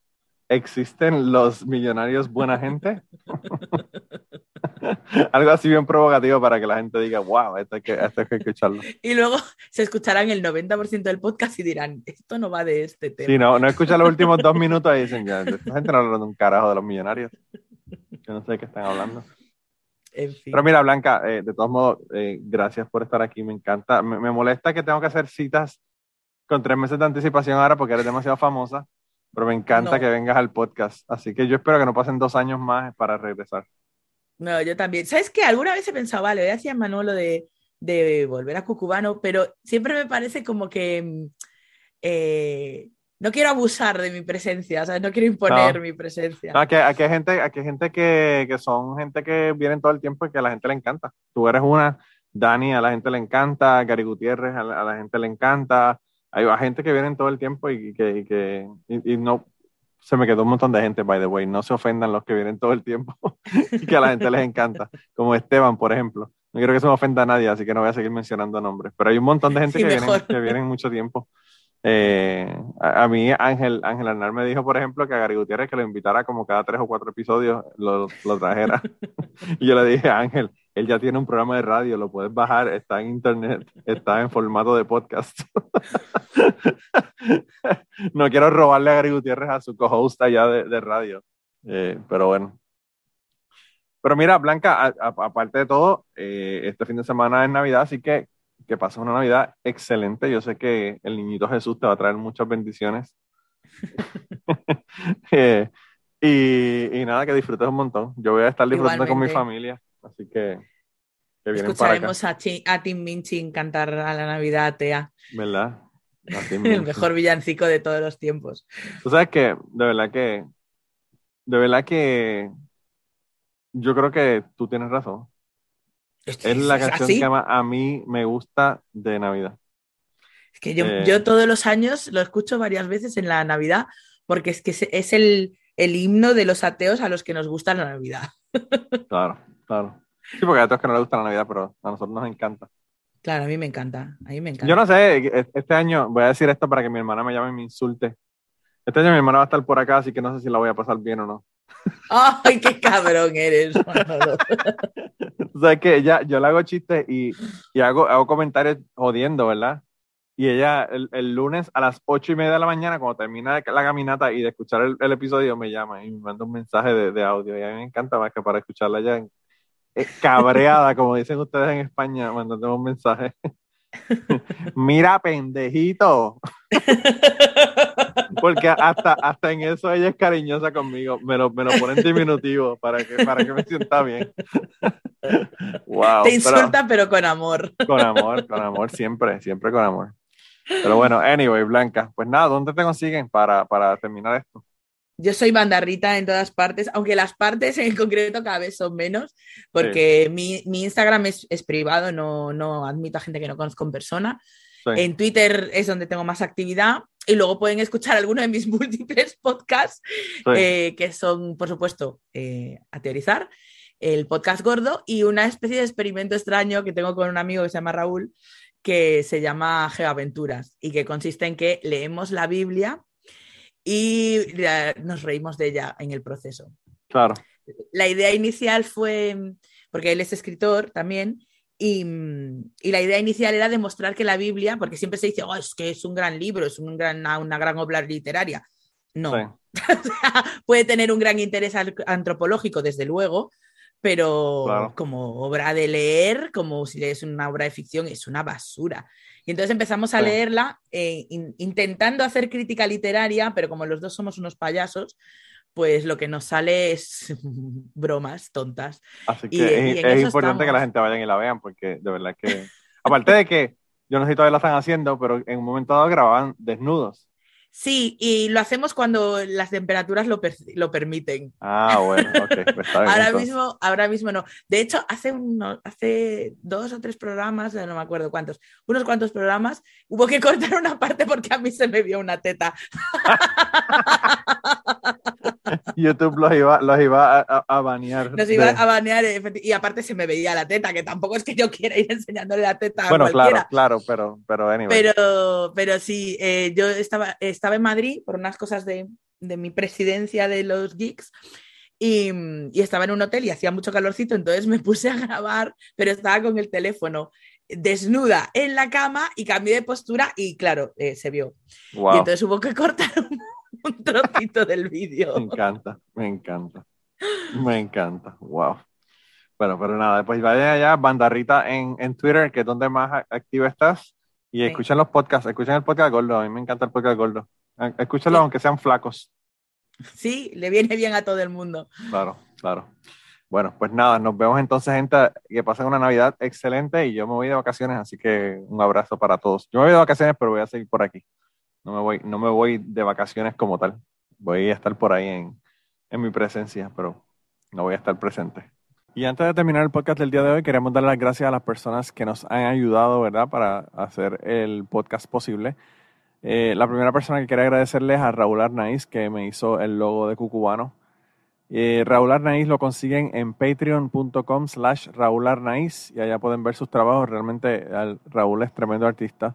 ¿Existen los millonarios buena gente? Algo así bien provocativo para que la gente diga, wow, esto hay que, esto hay que escucharlo. Y luego se escucharán el 90% del podcast y dirán, esto no va de este tema. Sí, no, no escuchan los últimos dos minutos y dicen, ya, esta gente no habla de un carajo de los millonarios. Yo no sé de qué están hablando. En fin. Pero mira, Blanca, eh, de todos modos, eh, gracias por estar aquí, me encanta. Me, me, molesta que tengo que hacer citas con tres meses de anticipación ahora porque eres demasiado famosa, pero me encanta No. que vengas al podcast. Así que yo espero que no pasen dos años más para regresar. No, yo también. ¿Sabes qué? Alguna vez he pensado, vale, voy a decir a Manolo de, de volver a Cucubano, pero siempre me parece como que mm, eh, no quiero abusar de mi presencia, ¿sabes? No quiero imponer No. mi presencia. No, aquí, aquí hay gente, aquí hay gente que, que son gente que vienen todo el tiempo y que a la gente le encanta. Tú eres una, Dani a la gente le encanta, Gary Gutiérrez a la, a la gente le encanta. Hay, gente que vienen todo el tiempo y, que, y que y, y no se me quedó un montón de gente, by the way. No se ofendan los que vienen todo el tiempo y que a la gente les encanta. Como Esteban, por ejemplo. No quiero que se me ofenda a nadie, así que no voy a seguir mencionando nombres. Pero hay un montón de gente Sí, que, vienen, que vienen mucho tiempo. Eh, a, mí Ángel, Ángel Arnal me dijo, por ejemplo, que a Gary Gutiérrez que lo invitara como cada tres o cuatro episodios lo, lo trajera. y yo le dije, Ángel, él ya tiene un programa de radio, lo puedes bajar, está en internet, está en formato de podcast. no quiero robarle a Gary Gutiérrez a su co-host allá de, radio, eh, pero bueno. Pero mira, Blanca, aparte de todo, eh, este fin de semana es Navidad, así que que pases una Navidad excelente. Yo sé que el niñito Jesús te va a traer muchas bendiciones. Eh, y, nada, que disfrutes un montón. Yo voy a estar disfrutando con mi familia, así que, que Escucharemos a, a, Tim Minchin cantar a la Navidad, Tea. ¿Verdad? el mejor villancico de todos los tiempos. Tú sabes que, de verdad que, de verdad que yo creo que tú tienes razón. Es la canción que a mí me gusta de Navidad. Es que yo, eh, yo, todos los años lo escucho varias veces en la Navidad porque es que es el, el himno de los ateos a los que nos gusta la Navidad. Claro, claro. Sí, porque hay otros que no les gusta la Navidad, pero a nosotros nos encanta. Claro, a mí me encanta. A mí me encanta. Yo no sé, e, este año voy a decir esto para que mi hermana me llame y me insulte. Este año mi hermana va a estar por acá, así que no sé si la voy a pasar bien o no. ¡Ay, qué cabrón eres! o sea, que ella, yo le hago chistes y, y, hago, hago comentarios jodiendo, ¿verdad? Y ella el, el, lunes a las ocho y media de la mañana, cuando termina la caminata y de escuchar el, el episodio, me llama y me manda un mensaje de, de, audio. Y a mí me encanta más que para escucharla ya eh, cabreada, como dicen ustedes en España, mandando un mensaje. Mira, pendejito. Porque hasta, hasta en eso ella es cariñosa conmigo. Me lo, me lo pone en diminutivo para que, para que me sienta bien. wow, Te insulta, pero, con amor. Con amor, con amor, siempre, siempre con amor. Pero bueno, anyway, Blanca, pues nada, ¿dónde te consiguen para, para terminar esto? Yo soy bandarrita en todas partes, aunque las partes en concreto cada vez son menos, porque mi, mi, Instagram es, es, privado, no, no admito a gente que no conozco en persona. En Twitter es donde tengo más actividad y luego pueden escuchar alguno de mis múltiples podcasts, eh, que son, por supuesto, eh, a teorizar, el podcast gordo y una especie de experimento extraño que tengo con un amigo que se llama Raúl, que se llama Geoaventuras y que consiste en que leemos la Biblia y nos reímos de ella en el proceso. Claro. La idea inicial fue, porque él es escritor también, y, y, la idea inicial era demostrar que la Biblia, porque siempre se dice, oh, es que es un gran libro, es un gran, una, gran obra literaria. No. puede tener un gran interés antropológico, desde luego, pero como obra de leer, como si lees una obra de ficción, es una basura. Y entonces empezamos a leerla eh, intentando hacer crítica literaria, pero como los dos somos unos payasos, pues lo que nos sale es bromas tontas. Así que es, importante que la gente vaya y la vean, porque de verdad que, aparte de que yo no sé si todavía lo están haciendo, pero en un momento dado grababan desnudos. Sí, y lo hacemos cuando las temperaturas lo, lo permiten. Ah, bueno, ok. Pues ahora, mismo, ahora mismo no. De hecho, hace, uno, hace dos o tres programas, no me acuerdo cuántos, unos cuantos programas, hubo que cortar una parte porque a mí se me vio una teta. YouTube los iba, los iba a, banear. Los iba a banear y aparte se me veía la teta, que tampoco es que yo quiera ir enseñándole la teta bueno, claro, claro, pero, pero anyway. Pero, pero sí, eh, yo estaba, estaba en Madrid por unas cosas de, de mi presidencia de los geeks y, y, estaba en un hotel y hacía mucho calorcito, entonces me puse a grabar, pero estaba con el teléfono desnuda en la cama y cambié de postura y claro, eh, se vio. Y entonces hubo que cortar un un trocito del vídeo. Me encanta, me encanta. Me encanta. Wow. Bueno, pero nada, pues vayan allá, Bandarrita en, en Twitter, que es donde más activa estás. Y escuchen los podcasts, escuchen el podcast Gordo. A mí me encanta el podcast Gordo. Escúchenlo aunque sean flacos. Sí, le viene bien a todo el mundo. Claro, claro. Bueno, pues nada, nos vemos entonces, gente. Que pasen una Navidad excelente y yo me voy de vacaciones, así que un abrazo para todos. Yo me voy de vacaciones, pero voy a seguir por aquí. No me voy, no me voy de vacaciones como tal. Voy a estar por ahí en, en mi presencia, pero no voy a estar presente. Y antes de terminar el podcast del día de hoy, queremos dar las gracias a las personas que nos han ayudado, ¿verdad?, para hacer el podcast posible. Eh, la primera persona que quería agradecerles es a Raúl Arnaiz, que me hizo el logo de Cucubano. Eh, Raúl Arnaiz lo consiguen en patreon.com slash Raúl Arnaiz y allá pueden ver sus trabajos. Realmente Raúl es tremendo artista.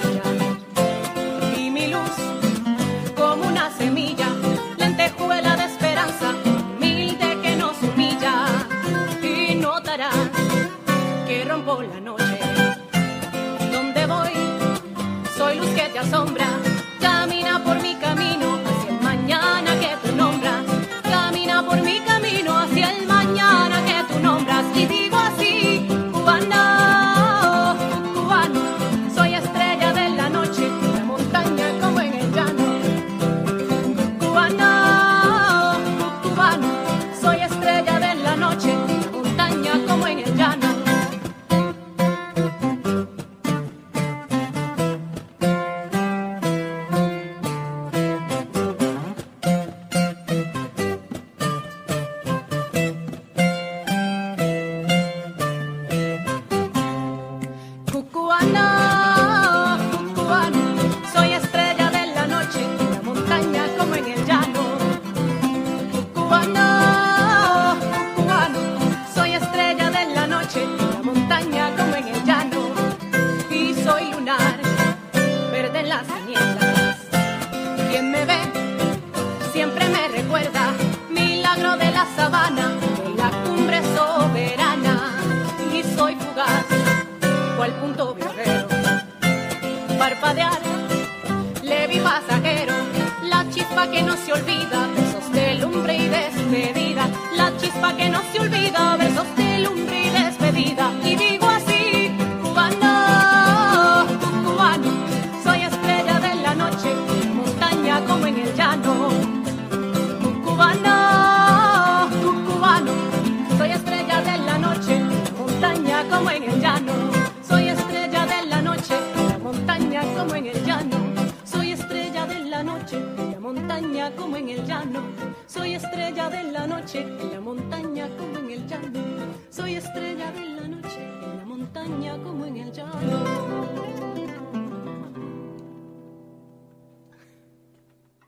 Soy